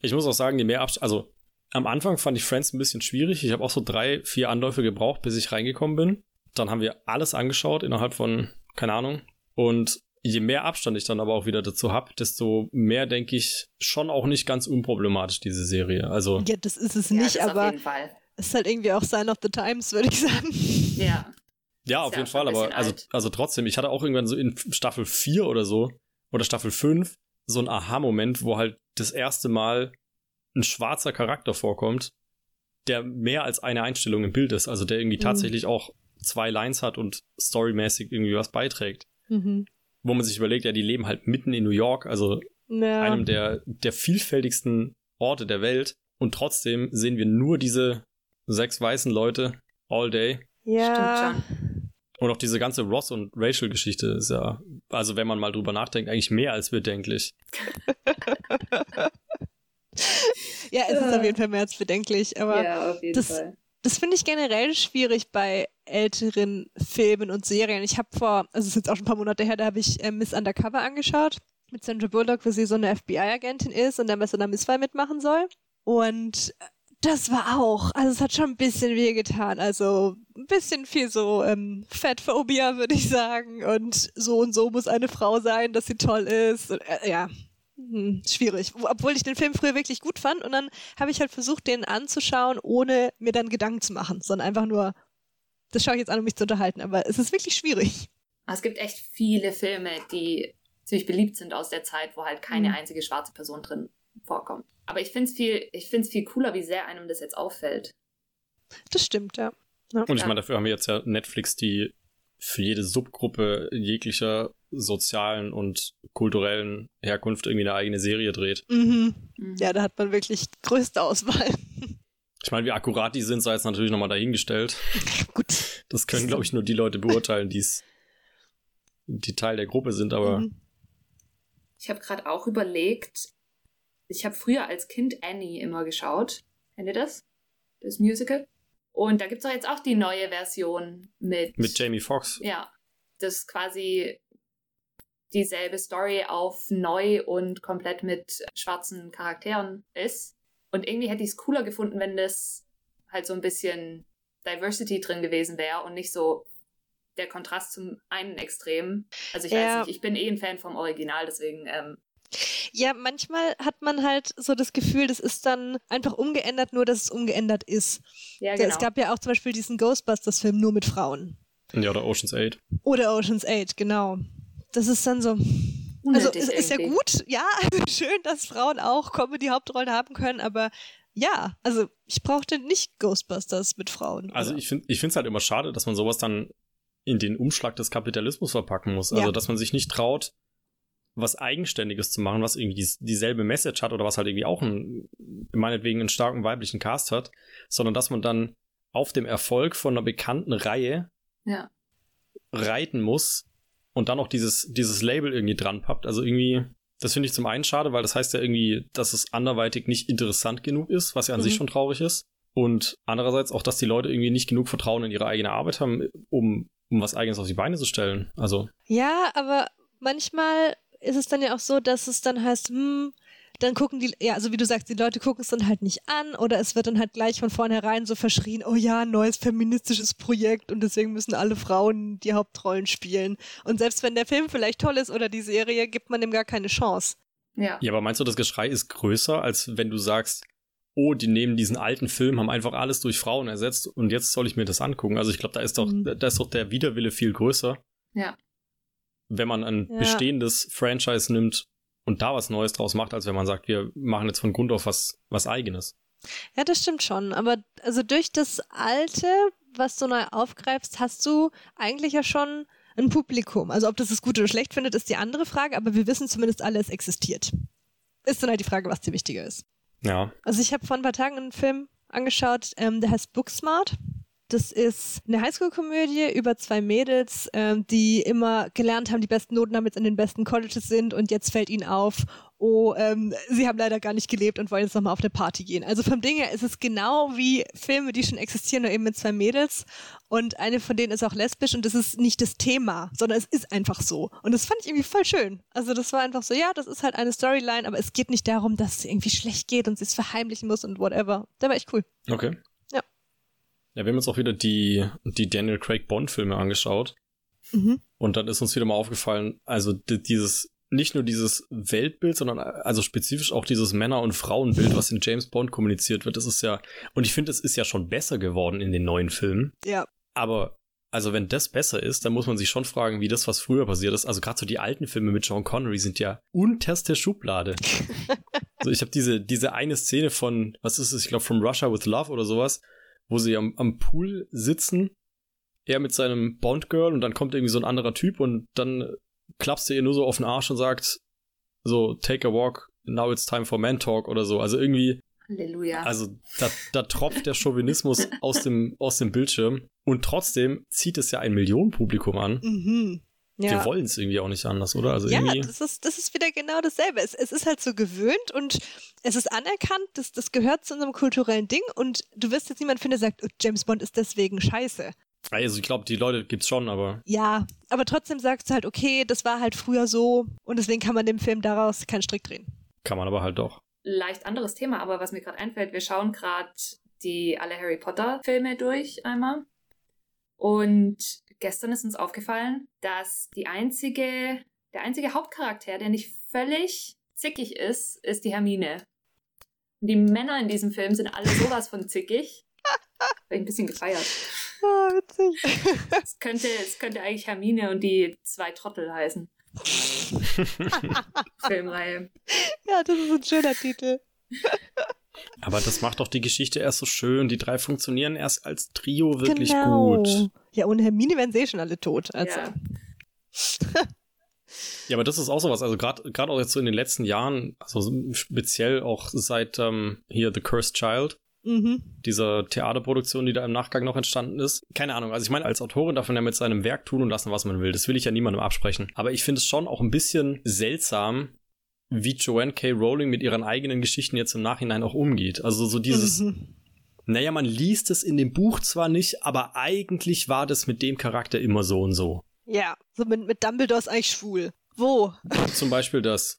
Ich muss auch sagen, die mehr Abs also am Anfang fand ich Friends ein bisschen schwierig. Ich habe auch so drei, vier Anläufe gebraucht, bis ich reingekommen bin. Dann haben wir alles angeschaut innerhalb von, keine Ahnung. Und je mehr Abstand ich dann aber auch wieder dazu habe, desto mehr denke ich schon auch nicht ganz unproblematisch, diese Serie. Also, Ja, das ist es ja, nicht, aber jeden Fall. es ist halt irgendwie auch Sign of the Times, würde ich sagen. Ja. Ja, auf ja jeden schon Fall. Aber also, alt. also trotzdem, ich hatte auch irgendwann so in Staffel 4 oder so, oder Staffel 5, so ein Aha-Moment, wo halt das erste Mal ein schwarzer Charakter vorkommt, der mehr als eine Einstellung im Bild ist, also der irgendwie Mhm. tatsächlich auch zwei Lines hat und storymäßig irgendwie was beiträgt. Mhm. Wo man sich überlegt, ja, die leben halt mitten in New York, also Ja. einem der, der vielfältigsten Orte der Welt. Und trotzdem sehen wir nur diese sechs weißen Leute all day. ja. Stimmt Und auch diese ganze Ross- und Rachel-Geschichte ist ja, also wenn man mal drüber nachdenkt, eigentlich mehr als bedenklich. [laughs] Ja, es ist auf jeden Fall mehr als bedenklich, aber ja, auf jeden das- Fall. das finde ich generell schwierig bei älteren Filmen und Serien. Ich habe vor, also es ist jetzt auch schon ein paar Monate her, da habe ich äh, Miss Undercover angeschaut mit Sandra Bullock, wo sie so eine FBI-Agentin ist und dann bei so einer Misswahl mitmachen soll. Und das war auch, also es hat schon ein bisschen wehgetan. Also ein bisschen viel so ähm, Fettphobia, würde ich sagen. Und so und so muss eine Frau sein, dass sie toll ist. Und, äh, ja, hm, schwierig. Obwohl ich den Film früher wirklich gut fand und dann habe ich halt versucht, den anzuschauen, ohne mir dann Gedanken zu machen, sondern einfach nur, das schaue ich jetzt an, um mich zu unterhalten. Aber es ist wirklich schwierig. Es gibt echt viele Filme, die ziemlich beliebt sind aus der Zeit, wo halt keine Mhm. einzige schwarze Person drin vorkommt. Aber ich finde es viel, ich find's viel cooler, wie sehr einem das jetzt auffällt. Das stimmt, ja. Ja. Und ich meine, dafür haben wir jetzt ja Netflix, die für jede Subgruppe jeglicher sozialen und kulturellen Herkunft irgendwie eine eigene Serie dreht. Mhm. Mhm. Ja, da hat man wirklich größte Auswahl. [laughs] Ich meine, wie akkurat die sind, sei jetzt natürlich nochmal dahingestellt. Gut. Das können, glaube ich, nur die Leute beurteilen, die's, die Teil der Gruppe sind, aber Mhm. Ich habe gerade auch überlegt, ich habe früher als Kind Annie immer geschaut. Kennt ihr das? Das Musical? Und da gibt es doch jetzt auch die neue Version mit. mit Jamie Foxx. Ja, das quasi dieselbe Story auf neu und komplett mit schwarzen Charakteren ist. Und irgendwie hätte ich es cooler gefunden, wenn das halt so ein bisschen Diversity drin gewesen wäre und nicht so der Kontrast zum einen Extrem. Also ich Ja. weiß nicht, ich bin eh ein Fan vom Original, deswegen ähm, Ja, manchmal hat man halt so das Gefühl, das ist dann einfach umgeändert, nur dass es umgeändert ist. ja genau. Es gab ja auch zum Beispiel diesen Ghostbusters-Film nur mit Frauen. Ja, oder Ocean's 8. Oder Ocean's 8, genau. Das ist dann so. Also es ist ja gut, ja, also [laughs] schön, dass Frauen auch Comedy-Hauptrollen haben können, aber ja, also ich brauchte nicht Ghostbusters mit Frauen. Also oder? ich finde ich es halt immer schade, dass man sowas dann in den Umschlag des Kapitalismus verpacken muss. Also Ja. dass man sich nicht traut, was Eigenständiges zu machen, was irgendwie dies, dieselbe Message hat oder was halt irgendwie auch einen, meinetwegen einen starken weiblichen Cast hat, sondern dass man dann auf dem Erfolg von einer bekannten Reihe Ja. reiten muss und dann auch dieses, dieses Label irgendwie dran pappt. Also irgendwie, das finde ich zum einen schade, weil das heißt ja irgendwie, dass es anderweitig nicht interessant genug ist, was ja an Mhm. sich schon traurig ist. Und andererseits auch, dass die Leute irgendwie nicht genug Vertrauen in ihre eigene Arbeit haben, um, um was eigenes auf die Beine zu stellen. Also, Ja, aber manchmal ist es dann ja auch so, dass es dann heißt, hm, dann gucken die, ja, also wie du sagst, die Leute gucken es dann halt nicht an oder es wird dann halt gleich von vornherein so verschrien, oh ja, neues feministisches Projekt und deswegen müssen alle Frauen die Hauptrollen spielen. Und selbst wenn der Film vielleicht toll ist oder die Serie, gibt man dem gar keine Chance. Ja. ja, aber meinst du, das Geschrei ist größer, als wenn du sagst, oh, die nehmen diesen alten Film, haben einfach alles durch Frauen ersetzt und jetzt soll ich mir das angucken. Also ich glaube, da ist doch, Mhm. da ist doch der Widerwille viel größer. Ja. Wenn man ein Ja. bestehendes Franchise nimmt und da was Neues draus macht, als wenn man sagt, wir machen jetzt von Grund auf was, was eigenes. Ja, das stimmt schon. Aber also durch das Alte, was du neu aufgreifst, hast du eigentlich ja schon ein Publikum. Also ob das es gut oder schlecht findet, ist die andere Frage, aber wir wissen zumindest alle, es existiert. Ist dann halt die Frage, was dir wichtiger ist. Ja. Also ich habe vor ein paar Tagen einen Film angeschaut, ähm, der heißt Booksmart. Das ist eine Highschool-Komödie über zwei Mädels, ähm, die immer gelernt haben, die besten Noten haben, jetzt in den besten Colleges sind und jetzt fällt ihnen auf, oh, ähm, sie haben leider gar nicht gelebt und wollen jetzt nochmal auf eine Party gehen. Also vom Ding her ist es genau wie Filme, die schon existieren, nur eben mit zwei Mädels und eine von denen ist auch lesbisch und das ist nicht das Thema, sondern es ist einfach so. Und das fand ich irgendwie voll schön. Also das war einfach so, ja, das ist halt eine Storyline, aber es geht nicht darum, dass es irgendwie schlecht geht und sie es verheimlichen muss und whatever. Da war echt cool. Okay. Ja. Wir haben uns auch wieder die, die Daniel Craig Bond-Filme angeschaut. Mhm. Und dann ist uns wieder mal aufgefallen, also di- dieses, nicht nur dieses Weltbild, sondern also spezifisch auch dieses Männer- und Frauenbild, was in James Bond kommuniziert wird, das ist ja, und ich finde, es ist ja schon besser geworden in den neuen Filmen. Ja. Aber also wenn das besser ist, dann muss man sich schon fragen, wie das, was früher passiert ist. Also gerade so die alten Filme mit Sean Connery sind ja unterste Schublade. [laughs] also ich habe diese, diese eine Szene von, was ist es, ich glaube, From Russia with Love oder sowas, wo sie am, am Pool sitzen, er mit seinem Bond-Girl und dann kommt irgendwie so ein anderer Typ und dann klappst du ihr nur so auf den Arsch und sagt so, take a walk, now it's time for man talk oder so. Also irgendwie, Halleluja. also da, da tropft der Chauvinismus [laughs] aus dem, aus dem Bildschirm und trotzdem zieht es ja ein Millionenpublikum an. Mhm. Wir Ja. wollen es irgendwie auch nicht anders, oder? Also Ja, irgendwie. das ist, das ist wieder genau dasselbe. Es, es ist halt so gewöhnt und es ist anerkannt, das, das gehört zu unserem kulturellen Ding und du wirst jetzt niemand finden, der sagt, oh, James Bond ist deswegen scheiße. Also ich glaube, die Leute gibt's schon, aber Ja, aber trotzdem sagst du halt, okay, das war halt früher so und deswegen kann man dem Film daraus keinen Strick drehen. kann man aber halt doch. Leicht anderes Thema, aber was mir gerade einfällt, wir schauen gerade die alle Harry Potter Filme durch einmal. Und gestern ist uns aufgefallen, dass die einzige, der einzige Hauptcharakter, der nicht völlig zickig ist, ist die Hermine. Und die Männer in diesem Film sind alle sowas von zickig. Hab ich ein bisschen gefeiert. Ah, witzig. [laughs] Es könnte, es könnte eigentlich Hermine und die zwei Trottel heißen. [laughs] Filmreihe. ja, das ist ein schöner Titel. Aber das macht doch die Geschichte erst so schön. Die drei funktionieren erst als Trio wirklich genau. gut. Ja, ohne Hermine wären sie eh schon alle tot. Also. Ja. Ja, aber das ist auch sowas. Also gerade gerade auch jetzt so in den letzten Jahren, also speziell auch seit ähm, hier The Cursed Child, Mhm. dieser Theaterproduktion, die da im Nachgang noch entstanden ist. Keine Ahnung. Also ich meine, als Autorin darf man ja mit seinem Werk tun und lassen, was man will. Das will ich ja niemandem absprechen. Aber ich finde es schon auch ein bisschen seltsam, wie Joanne K. Rowling mit ihren eigenen Geschichten jetzt im Nachhinein auch umgeht. Also so dieses, Mhm. Naja, man liest es in dem Buch zwar nicht, aber eigentlich war das mit dem Charakter immer so und so. Ja, so mit, mit Dumbledore ist eigentlich schwul. Wo? [laughs] Zum Beispiel das,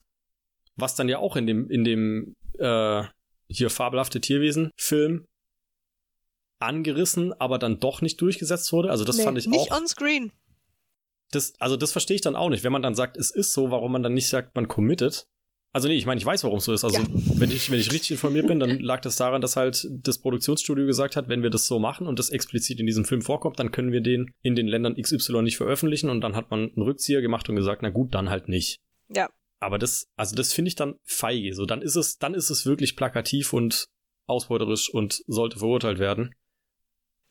was dann ja auch in dem, in dem, äh, hier fabelhafte Tierwesen-Film angerissen, aber dann doch nicht durchgesetzt wurde. Also das Nee, fand ich nicht auch. on screen. Das, also das verstehe ich dann auch nicht. Wenn man dann sagt, es ist so, warum man dann nicht sagt, man committet. Also nee, ich meine, ich weiß, warum es so ist. Also Ja. wenn ich, wenn ich richtig informiert bin, dann lag das daran, dass halt das Produktionsstudio gesagt hat, wenn wir das so machen und das explizit in diesem Film vorkommt, dann können wir den in den Ländern XY nicht veröffentlichen und dann hat man einen Rückzieher gemacht und gesagt, na gut, dann halt nicht. Ja. Aber das, also das finde ich dann feige. So, dann ist es, dann ist es wirklich plakativ und ausbeuterisch und sollte verurteilt werden.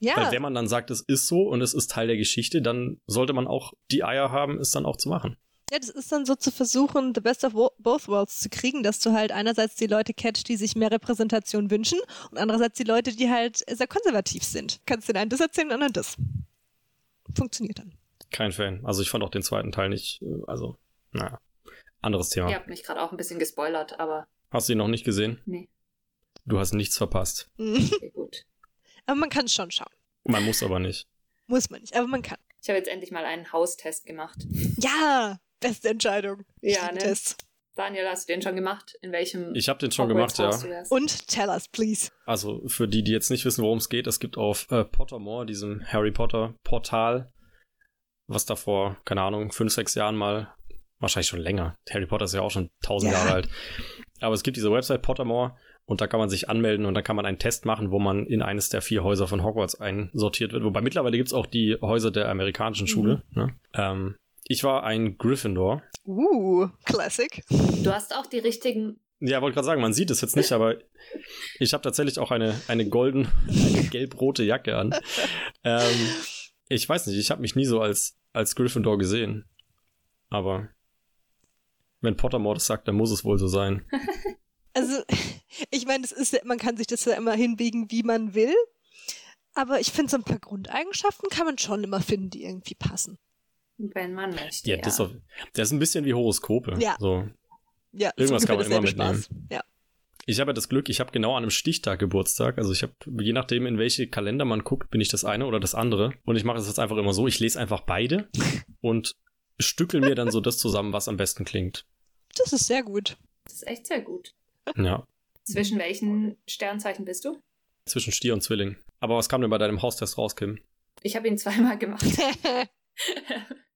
Ja. Weil wenn man dann sagt, es ist so und es ist Teil der Geschichte, dann sollte man auch die Eier haben, es dann auch zu machen. Ja, das ist dann so zu versuchen, the best of both worlds zu kriegen, dass du halt einerseits die Leute catcht, die sich mehr Repräsentation wünschen und andererseits die Leute, die halt sehr konservativ sind. Kannst den einen das erzählen, den anderen das. Funktioniert dann. Kein Fan. Also ich fand auch den zweiten Teil nicht, äh, also, naja. Anderes Thema. Ihr habt mich gerade auch ein bisschen gespoilert, aber Hast du ihn noch nicht gesehen? nee, Du hast nichts verpasst. [laughs] Mhm. okay, gut. Aber man kann es schon schauen. Man muss aber nicht. Muss man nicht, aber man kann. Ich habe jetzt endlich mal einen Haustest gemacht. Ja, beste Entscheidung. Ja, ne? Tests. Daniel, hast du den schon gemacht? In welchem Ich habe den schon Hogwarts gemacht, ja. Und tell us, please. Also für die, die jetzt nicht wissen, worum es geht, es gibt auf äh, Pottermore, diesem Harry Potter Portal, was da vor, keine Ahnung, fünf, sechs Jahren mal, wahrscheinlich schon länger. Harry Potter ist ja auch schon tausend Ja. Jahre alt. Aber es gibt diese Website Pottermore und da kann man sich anmelden und dann kann man einen Test machen, wo man in eines der vier Häuser von Hogwarts einsortiert wird. Wobei mittlerweile gibt's auch die Häuser der amerikanischen Schule. Ne? Ähm, ich war ein Gryffindor. Uh, Classic. Du hast auch die richtigen. Ja, wollte gerade sagen, man sieht es jetzt nicht, aber [laughs] ich habe tatsächlich auch eine, eine golden, eine gelb-rote Jacke an. Ähm, ich weiß nicht, ich habe mich nie so als, als Gryffindor gesehen. Aber wenn Pottermore das sagt, dann muss es wohl so sein. [laughs] Also, ich meine, das ist ja, man kann sich das ja immer hinbiegen, wie man will. Aber ich finde, so ein paar Grundeigenschaften kann man schon immer finden, die irgendwie passen. Wenn man möchte. Ja, das, ist das ist ein bisschen wie Horoskope. Ja. So. Ja, Irgendwas kann man immer Spaß. Ja. Ich habe ja das Glück, ich habe genau an einem Stichtag Geburtstag. Also ich habe, je nachdem, in welche Kalender man guckt, bin ich das eine oder das andere. Und ich mache es jetzt einfach immer so, ich lese einfach beide [laughs] und stückel mir dann so das zusammen, was am besten klingt. Das ist sehr gut. Das ist echt sehr gut. Ja, Zwischen welchen Sternzeichen bist du? zwischen Stier und Zwilling. Aber was kam denn bei deinem Haustest raus, Kim? Ich habe ihn zweimal gemacht. [laughs] [laughs]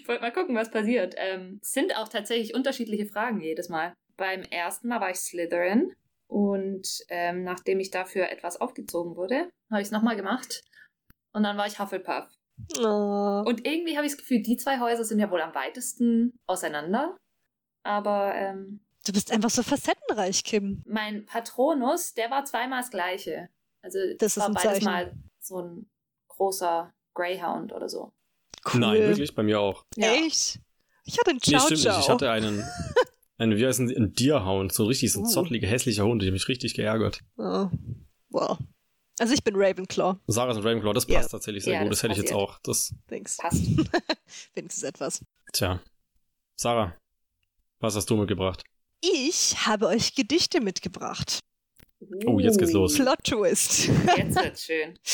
ich wollte mal gucken, was passiert. Ähm, es sind auch tatsächlich unterschiedliche Fragen jedes Mal. Beim ersten Mal war ich Slytherin und ähm, nachdem ich dafür etwas aufgezogen wurde, habe ich es nochmal gemacht und dann war ich Hufflepuff. oh. Und irgendwie habe ich das Gefühl, die zwei Häuser sind ja wohl am weitesten auseinander. Aber ähm, Du bist einfach so facettenreich, Kim. mein Patronus, der war zweimal das gleiche. Also Das ist war beides mal so ein großer Greyhound oder so. Cool. Nein, wirklich, bei mir auch. Ja. Echt? Ich hatte einen Nee, Chow stimmt nicht. Chow. Ich hatte einen, [laughs] einen wie heißt denn, ein Deerhound, so richtig, so ein Uh. zottliger, hässlicher Hund, der hat mich richtig geärgert. oh. Wow. Also ich bin Ravenclaw. Sarah ist ein Ravenclaw, das Ja. passt tatsächlich sehr Ja, gut. das Das hätte ich jetzt auch. Das, Thanks. Passt. [laughs] Wenigstens etwas. tja. Sarah, was hast du mitgebracht? Ich habe euch Gedichte mitgebracht. Oh, jetzt geht's los. Plot Twist. Jetzt wird's schön. [laughs]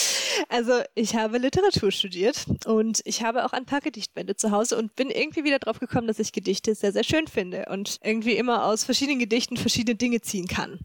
Also, ich habe Literatur studiert und ich habe auch ein paar Gedichtbände zu Hause und bin irgendwie wieder drauf gekommen, dass ich Gedichte sehr, sehr schön finde und irgendwie immer aus verschiedenen Gedichten verschiedene Dinge ziehen kann.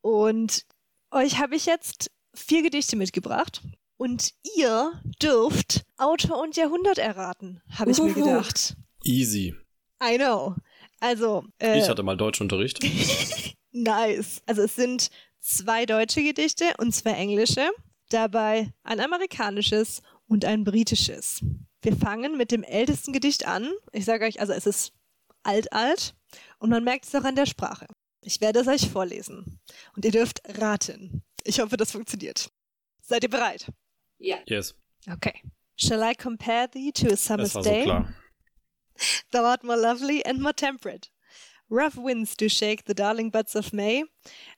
Und euch habe ich jetzt vier Gedichte mitgebracht und ihr dürft Autor und Jahrhundert erraten, habe ich mir Uhuhu. gedacht. Easy. I know. Also, äh, Ich hatte mal Deutschunterricht. [laughs] Nice. Also es sind zwei deutsche Gedichte und zwei englische, dabei ein amerikanisches und ein britisches. Wir fangen mit dem ältesten Gedicht an. Ich sage euch, also es ist alt, alt und man merkt es auch an der Sprache. Ich werde es euch vorlesen. Und ihr dürft raten. Ich hoffe, das funktioniert. Seid ihr bereit? Ja. Yes. Okay. Shall I compare thee to a Das summer's war so day? klar. Thou art more lovely and more temperate. Rough winds do shake the darling buds of May,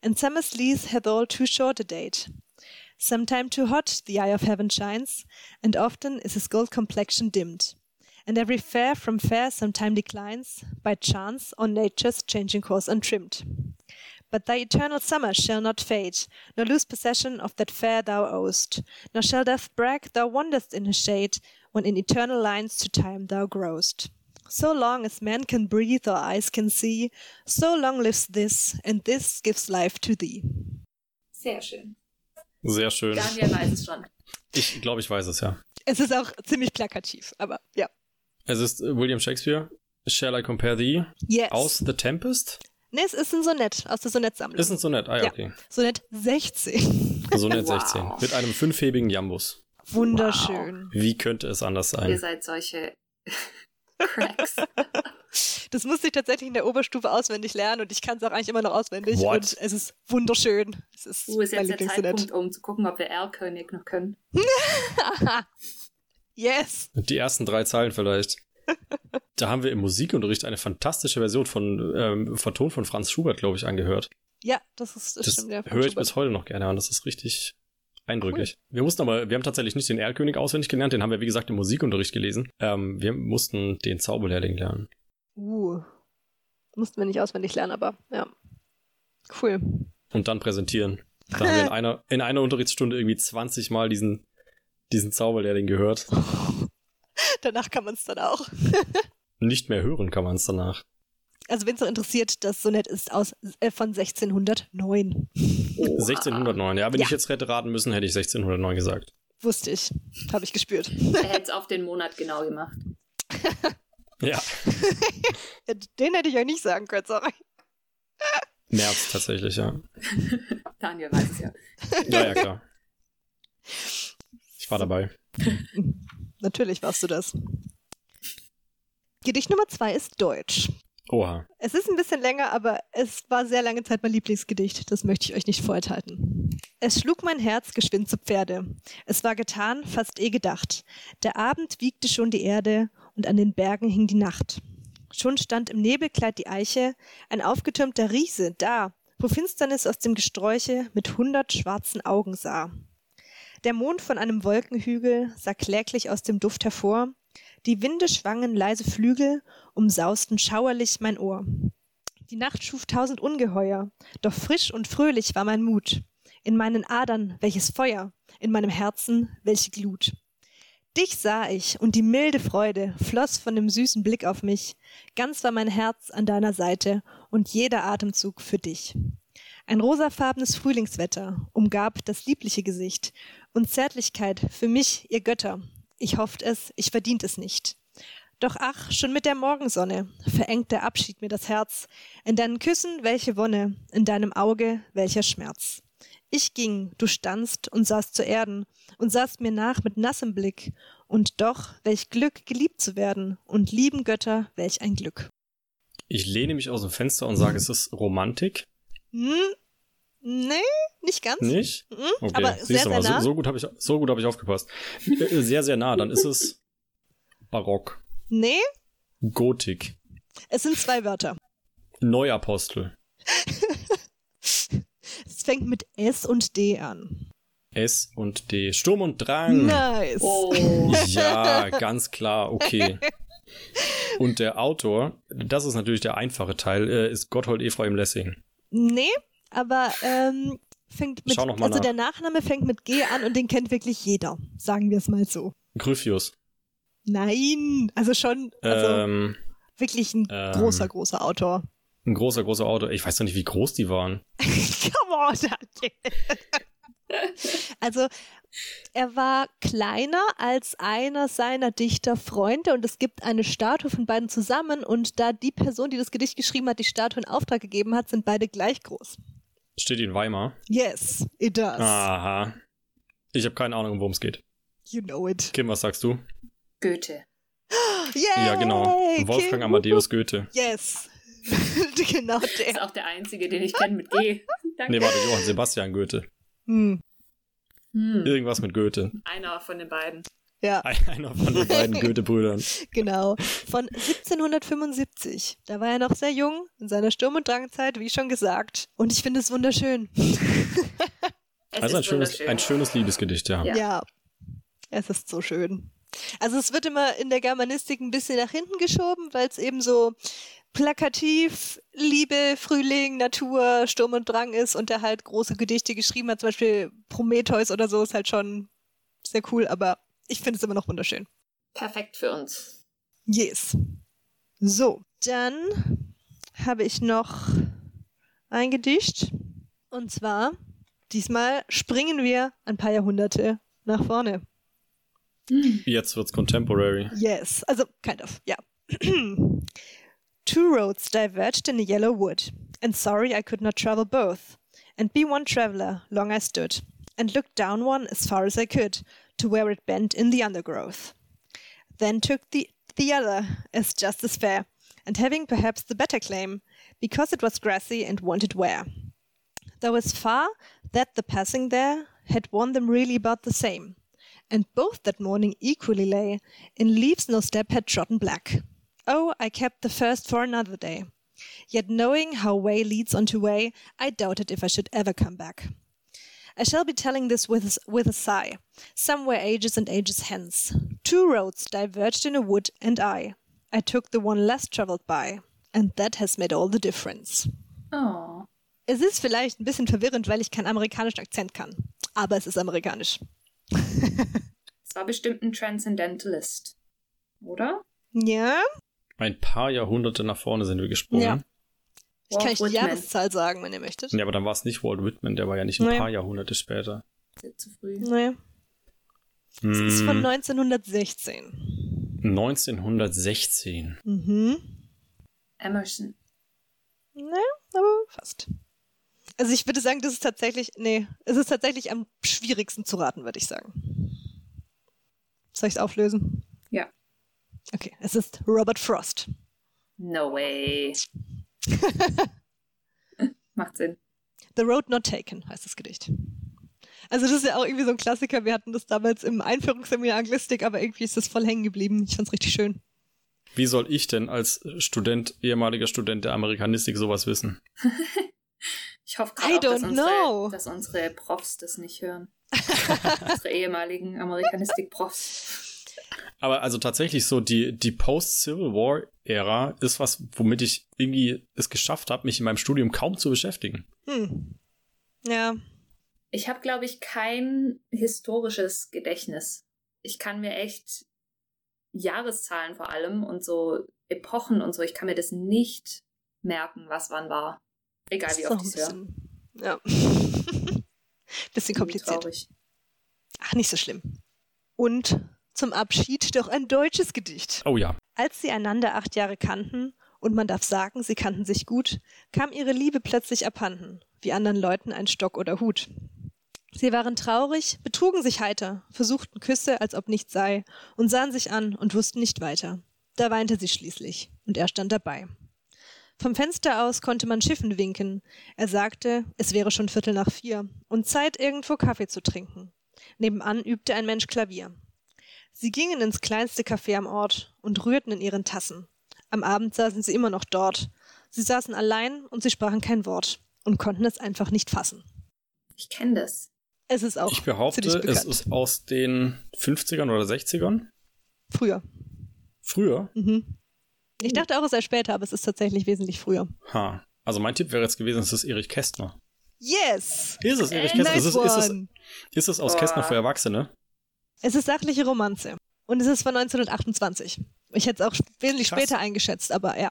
and summer's lease hath all too short a date. Sometime too hot the eye of heaven shines, and often is his gold complexion dimmed. And every fair from fair sometime declines, by chance or nature's changing course untrimmed. But thy eternal summer shall not fade, nor lose possession of that fair thou owest, nor shall death brag thou wanderest in his shade, when in eternal lines to time thou growest. So long as man can breathe or eyes can see, so long lives this, and this gives life to thee. Sehr schön. Sehr schön. Daniel weiß es schon. Ich glaube, ich weiß es ja. Es ist auch ziemlich plakativ, aber ja. Es ist äh, William Shakespeare. Shall I compare thee? Yes. Aus The Tempest? Nee, es ist ein Sonett aus der Sonettsammlung. Ist ein Sonett. Ah ja, okay. Sonett 16. [laughs] Sonett Wow. 16. Mit einem fünfhebigen Jambus. Wunderschön. Wie könnte es anders Ihr sein? seid solche Cracks. [laughs] Das musste ich tatsächlich in der Oberstufe auswendig lernen und ich kann es auch eigentlich immer noch auswendig. What? Und es ist wunderschön. Es ist Wo ist mein jetzt der. Zeitpunkt, um zu gucken, ob wir Erlkönig noch können? [laughs] yes. Die ersten drei Zeilen vielleicht. Da haben wir im Musikunterricht eine fantastische Version von ähm, vertont von Franz Schubert, glaube ich, angehört. Ja, das ist das Das stimmt. Ja, von höre ich Schubert. bis heute noch gerne an. Das ist richtig eindrücklich. Wir mussten aber, wir haben tatsächlich nicht den Erlkönig auswendig gelernt, den haben wir, wie gesagt, im Musikunterricht gelesen. Ähm, wir mussten den Zauberlehrling lernen. Uh. Mussten wir nicht auswendig lernen, aber ja. Cool. und dann präsentieren. Da haben wir in [laughs] einer, in einer Unterrichtsstunde irgendwie 20 Mal diesen, diesen Zauberlehrling gehört. [laughs] Danach kann man es dann auch. [laughs] Nicht mehr hören kann man es danach. Also, wenn es noch interessiert, das Sonett ist aus, äh, von 1609. 1609. Ja, wenn Ja. ich jetzt hätte raten müssen, hätte ich 1609 gesagt. Wusste ich. Habe ich gespürt. Er hätte es auf den Monat genau gemacht. Ja, [laughs] [laughs] Ja, Den hätte ich euch nicht sagen können, sorry. März tatsächlich, ja. [laughs] Daniel weiß es ja. Ja, ja, klar. Ich war dabei. Natürlich warst du das. Gedicht Nummer zwei ist Deutsch. Oha. Es ist ein bisschen länger, aber es war sehr lange Zeit mein Lieblingsgedicht. Das möchte ich euch nicht vorenthalten. Es schlug mein Herz geschwind zu Pferde. Es war getan, fast eh gedacht. Der Abend wiegte schon die Erde und an den Bergen hing die Nacht. Schon stand im Nebelkleid die Eiche, ein aufgetürmter Riese, da, wo Finsternis aus dem Gesträuche mit hundert schwarzen Augen sah. Der Mond von einem Wolkenhügel sah kläglich aus dem Duft hervor, die Winde schwangen leise Flügel, umsausten schauerlich mein Ohr. Die Nacht schuf tausend Ungeheuer, doch frisch und fröhlich war mein Mut. In meinen Adern welches Feuer, in meinem Herzen welche Glut. Dich sah ich, und die milde Freude floss von dem süßen Blick auf mich. Ganz war mein Herz an deiner Seite und jeder Atemzug für dich. Ein rosafarbenes Frühlingswetter umgab das liebliche Gesicht und Zärtlichkeit für mich, ihr Götter. Ich hofft es, ich verdient es nicht. Doch ach, schon mit der Morgensonne verengt der Abschied mir das Herz. In deinen Küssen welche Wonne, in deinem Auge welcher Schmerz. Ich ging, du standst und sahst zu Erden und sahst mir nach mit nassem Blick. Und doch, welch Glück, geliebt zu werden, und lieben Götter, welch ein Glück. Ich lehne mich aus dem Fenster und sage, es ist Romantik. Hm? Nee, nicht ganz. Nicht? Mhm, Okay, aber siehst sehr, du sehr mal, nah. so, so gut habe ich, so gut hab ich aufgepasst. Äh, Sehr, sehr nah, dann ist es Barock. Nee, Gotik. es sind zwei Wörter. Neuapostel. [laughs] Es fängt mit S und D an. S und D. Sturm und Drang. Nice. Oh. Ja, [laughs] ganz klar, okay. Und der Autor, das ist natürlich der einfache Teil, äh, ist Gotthold Ephraim Lessing. Nee, aber ähm, fängt mit, also nach. der Nachname fängt mit G an und den kennt wirklich jeder. Sagen wir es mal so. Gryphius. Nein, also schon, also ähm, wirklich ein ähm. großer, großer Autor. ein großer, großer Autor. Ich weiß doch nicht, wie groß die waren. [laughs] Come on. [laughs] Also, er war kleiner als einer seiner Dichterfreunde und es gibt eine Statue von beiden zusammen und da die Person, die das Gedicht geschrieben hat, die Statue in Auftrag gegeben hat, sind beide gleich groß. Steht in Weimar. Yes, it does. Aha. Ich habe keine Ahnung, worum es geht. You know it. Kim, was sagst du? Goethe. Yay, ja, genau. Wolfgang Kim. Amadeus Goethe. Yes. [laughs] genau Das ist der. auch der einzige, den ich kenne mit G. [laughs] Danke. Nee, warte, Johann Sebastian Goethe. Hm. Hm. Irgendwas mit Goethe. Einer von den beiden. Ja, [laughs] Einer von den beiden Goethe-Brüdern. [laughs] genau. Von 1775. Da war er noch sehr jung, in seiner Sturm- und Drangzeit, wie schon gesagt. Und ich finde es wunderschön. [laughs] Es Also ein ist schönes, wunderschön. ein schönes Liebesgedicht, ja. Ja. Ja. Es ist so schön. Also es wird immer in der Germanistik ein bisschen nach hinten geschoben, weil es eben so plakativ Liebe, Frühling, Natur, Sturm und Drang ist und der halt große Gedichte geschrieben hat, zum Beispiel Prometheus oder so, ist halt schon sehr cool, aber ich finde es immer noch wunderschön. Perfekt für uns. Yes. So, dann habe ich noch ein Gedicht. Und zwar, diesmal springen wir ein paar Jahrhunderte nach vorne. Jetzt wird's contemporary. Yes, also kind of, yeah. [clears throat] Two roads diverged in a yellow wood, and sorry I could not travel both. And be one traveler, long I stood, and looked down one as far as I could, to where it bent in the undergrowth. Then took the the other as just as fair, and having perhaps the better claim, because it was grassy and wanted wear. Though as far that the passing there had won them really about the same, and both that morning equally lay in leaves no step had trodden black. Oh, I kept the first for another day. Yet knowing how way leads on to way, I doubted if I should ever come back. I shall be telling this with, with a sigh, somewhere ages and ages hence. Two roads diverged in a wood, and I, I took the one less traveled by, and that has made all the difference. Oh. Es ist vielleicht ein bisschen verwirrend, weil ich keinen amerikanischen Akzent kann, aber es ist amerikanisch. Es war bestimmt ein Transcendentalist. Oder? Ja, Ein paar Jahrhunderte nach vorne sind wir gesprungen. Ja. Ja, ich kann euch die. Jahreszahl sagen, wenn ihr möchtet. aber dann war es nicht Walt Whitman, der war ja nicht ein Nee. paar Jahrhunderte später. Sehr zu früh. Nee. Es ist von Hm, 1916. 1916. Mhm. Emerson. Ne, aber fast. Also ich würde sagen, das ist tatsächlich, nee, es ist tatsächlich am schwierigsten zu raten, würde ich sagen. Soll ich es auflösen? Ja. Okay, es ist Robert Frost. No way. [laughs] Macht Sinn. The Road Not Taken heißt das Gedicht. Also das ist ja auch irgendwie so ein Klassiker. Wir hatten das damals im Einführungsseminar Anglistik, aber irgendwie ist das voll hängen geblieben. Ich fand's richtig schön. Wie soll ich denn als Student, ehemaliger Student der Amerikanistik sowas wissen? [laughs] Ich hoffe I gerade dass don't know. unsere, dass unsere Profs das nicht hören. unsere ehemaligen Amerikanistik-Profs. Aber also tatsächlich so die, die Post-Civil War-Ära ist was, womit ich irgendwie es geschafft habe, mich in meinem Studium kaum zu beschäftigen. Hm. Ja, Ich habe, glaube ich, kein historisches Gedächtnis. Ich kann mir echt Jahreszahlen vor allem und so Epochen und so, ich kann mir das nicht merken, was wann war. Egal das wie oft ich es höre. ja. [laughs] bisschen kompliziert. traurig. Ach, nicht so schlimm. Und zum Abschied doch ein deutsches Gedicht. Oh ja. Als sie einander acht Jahre kannten, und man darf sagen, sie kannten sich gut, kam ihre Liebe plötzlich abhanden, wie anderen Leuten ein Stock oder Hut. Sie waren traurig, betrugen sich heiter, versuchten Küsse, als ob nichts sei, und sahen sich an und wussten nicht weiter. Da weinte sie schließlich, und er stand dabei. Vom Fenster aus konnte man Schiffen winken. Er sagte, es wäre schon Viertel nach vier und Zeit, irgendwo Kaffee zu trinken. Nebenan übte ein Mensch Klavier. Sie gingen ins kleinste Café am Ort und rührten in ihren Tassen. Am Abend saßen sie immer noch dort. Sie saßen allein und sie sprachen kein Wort und konnten es einfach nicht fassen. Ich kenne das. Es ist auch Ich behaupte, es ist aus den 50ern oder 60ern. früher. Früher. Mhm. Ich dachte auch, es sei später, aber es ist tatsächlich wesentlich früher. Ha. Also mein Tipp wäre jetzt gewesen, es ist Erich Kästner. Yes! Ist es Erich Äh, Kästner? Nice ist, es, ist, es, ist es aus Boah. Kästner für Erwachsene? Es ist sachliche Romanze. Und es ist von 1928. Ich hätte es auch wesentlich Krass. später eingeschätzt, aber ja.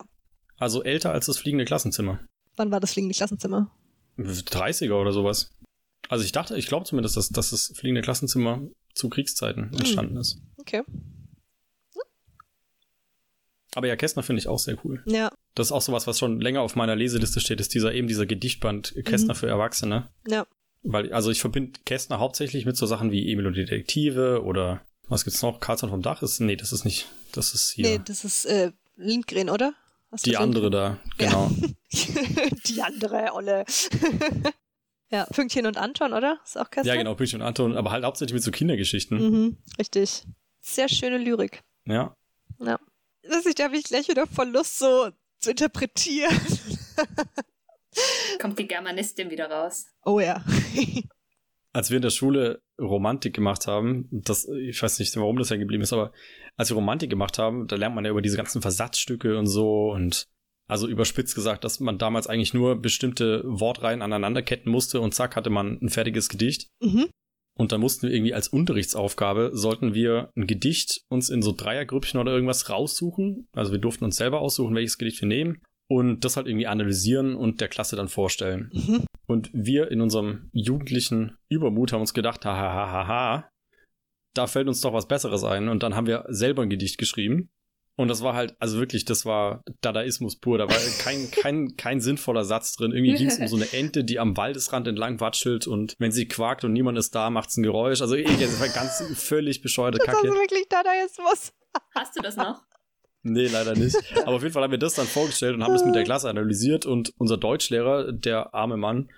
Also älter als das fliegende Klassenzimmer. Wann war das fliegende Klassenzimmer? 30er oder sowas. Also ich dachte, ich glaube zumindest, dass, dass das fliegende Klassenzimmer zu Kriegszeiten entstanden ist. Okay. Aber ja, Kästner finde ich auch sehr cool. Ja, Das ist auch sowas, was schon länger auf meiner Leseliste steht, ist dieser eben dieser Gedichtband Kästner Mhm. für Erwachsene. ja. Weil, also ich verbinde Kästner hauptsächlich mit so Sachen wie Emil und Detektive oder was gibt's noch? Karlsson vom Dach ist, nee, das ist nicht, das ist hier. Nee, das ist äh, Lindgren, oder? Hast Die andere da, genau. [laughs] Die andere Olle. [laughs] ja, Pünktchen und Anton, oder? Ist auch Kassel? Ja, genau, Pünktchen und Anton, aber halt hauptsächlich mit so Kindergeschichten. Mhm, richtig. Sehr schöne Lyrik. Ja. Das ich, da habe ich gleich wieder voll Lust, so zu interpretieren. [laughs] [laughs] Kommt die Germanistin wieder raus. Oh ja. [laughs] Als wir in der Schule Romantik gemacht haben, das, ich weiß nicht, warum das hängen geblieben ist, aber als wir Romantik gemacht haben, da lernt man ja über diese ganzen Versatzstücke und so und also überspitzt gesagt, dass man damals eigentlich nur bestimmte Wortreihen aneinanderketten musste und zack hatte man ein fertiges Gedicht. mhm. Und dann mussten wir irgendwie als Unterrichtsaufgabe, sollten wir ein Gedicht uns in so Dreiergrüppchen oder irgendwas raussuchen. Also wir durften uns selber aussuchen, welches Gedicht wir nehmen und das halt irgendwie analysieren und der Klasse dann vorstellen. Mhm. Und wir in unserem jugendlichen Übermut haben uns gedacht, ha, ha, ha, ha, ha, da fällt uns doch was Besseres ein. Und dann haben wir selber ein Gedicht geschrieben. Und das war halt, also wirklich, das war Dadaismus pur. Da war [laughs] kein, kein, kein sinnvoller Satz drin. Irgendwie ging es um so eine Ente, die am Waldesrand entlang watschelt und wenn sie quakt und niemand ist da, macht's ein Geräusch. Also irgendwie, das war ganz völlig bescheuerte Das ist Kacke. also wirklich Dadaismus. Hast du das noch? Nee, leider nicht. Aber auf jeden Fall haben wir das dann vorgestellt und haben das mit der Klasse analysiert und unser Deutschlehrer, der arme Mann,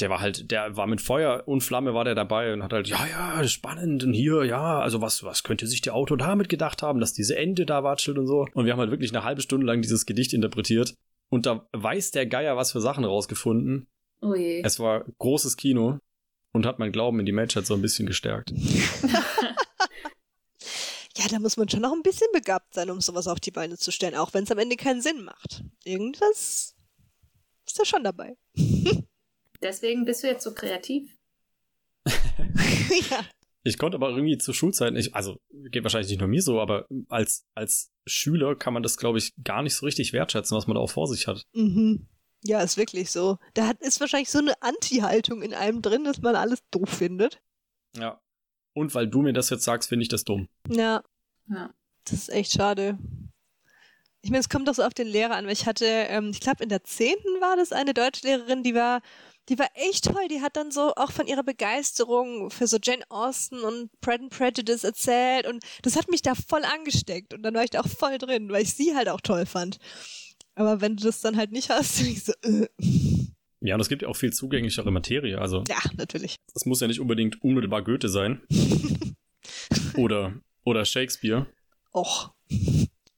der war halt, der war mit Feuer und Flamme war der dabei und hat halt, ja, ja, spannend und hier, ja, also was, was könnte sich der Autor damit gedacht haben, dass diese Ente da watschelt und so. Und wir haben halt wirklich eine halbe Stunde lang dieses Gedicht interpretiert und da weiß der Geier was für Sachen rausgefunden. Oh je. Es war großes Kino und hat mein Glauben in die Menschheit so ein bisschen gestärkt. [laughs] Ja, da muss man schon noch ein bisschen begabt sein, um sowas auf die Beine zu stellen, auch wenn es am Ende keinen Sinn macht. Irgendwas ist da schon dabei. [laughs] Deswegen bist du jetzt so kreativ. ja. Ich konnte aber irgendwie zu Schulzeiten, ich, also geht wahrscheinlich nicht nur mir so, aber als, als Schüler kann man das, glaube ich, gar nicht so richtig wertschätzen, was man da auch vor sich hat. Mhm. Ja, ist wirklich so. Da hat, ist wahrscheinlich so eine Anti-Haltung in einem drin, dass man alles doof findet. Ja. Und weil du mir das jetzt sagst, finde ich das dumm. Ja, Ja. das ist echt schade. Ich meine, es kommt doch so auf den Lehrer an, weil ich hatte, ähm, ich glaube, in der zehnten war das eine Deutschlehrerin, die war, die war echt toll. Die hat dann so auch von ihrer Begeisterung für so Jane Austen und Pride and Prejudice erzählt und das hat mich da voll angesteckt und dann war ich da auch voll drin, weil ich sie halt auch toll fand. Aber wenn du das dann halt nicht hast, [laughs] dann ich so, äh. Ja, und es gibt ja auch viel zugänglichere Materie. Also, ja, natürlich. es muss ja nicht unbedingt unmittelbar Goethe sein. [laughs] oder, oder Shakespeare. Och,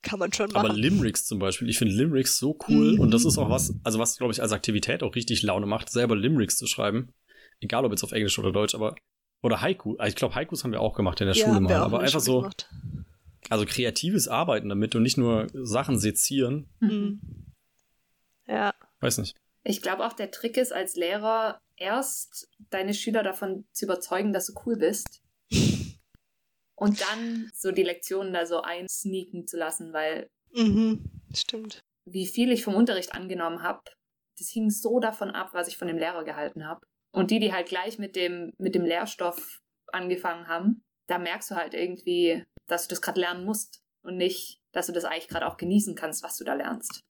kann man schon Aber machen. Limericks zum Beispiel, ich finde Limericks so cool. Mhm. Und das ist auch was, also was, glaube ich, als Aktivität auch richtig Laune macht, selber Limericks zu schreiben. Egal, ob jetzt auf Englisch oder Deutsch, aber. Oder Haiku. Ich glaube, Haikus haben wir auch gemacht in der ja, Schule mal. Aber einfach so, gemacht. also kreatives Arbeiten damit und nicht nur Sachen sezieren. Mhm. Ja. Weiß nicht. Ich glaube auch, der Trick ist als Lehrer erst deine Schüler davon zu überzeugen, dass du cool bist. [laughs] Und dann so die Lektionen da so einsneaken zu lassen, weil Mhm. Stimmt. wie viel ich vom Unterricht angenommen habe, das hing so davon ab, was ich von dem Lehrer gehalten habe. Und die, die halt gleich mit dem, mit dem Lehrstoff angefangen haben, da merkst du halt irgendwie, dass du das gerade lernen musst und nicht, dass du das eigentlich gerade auch genießen kannst, was du da lernst,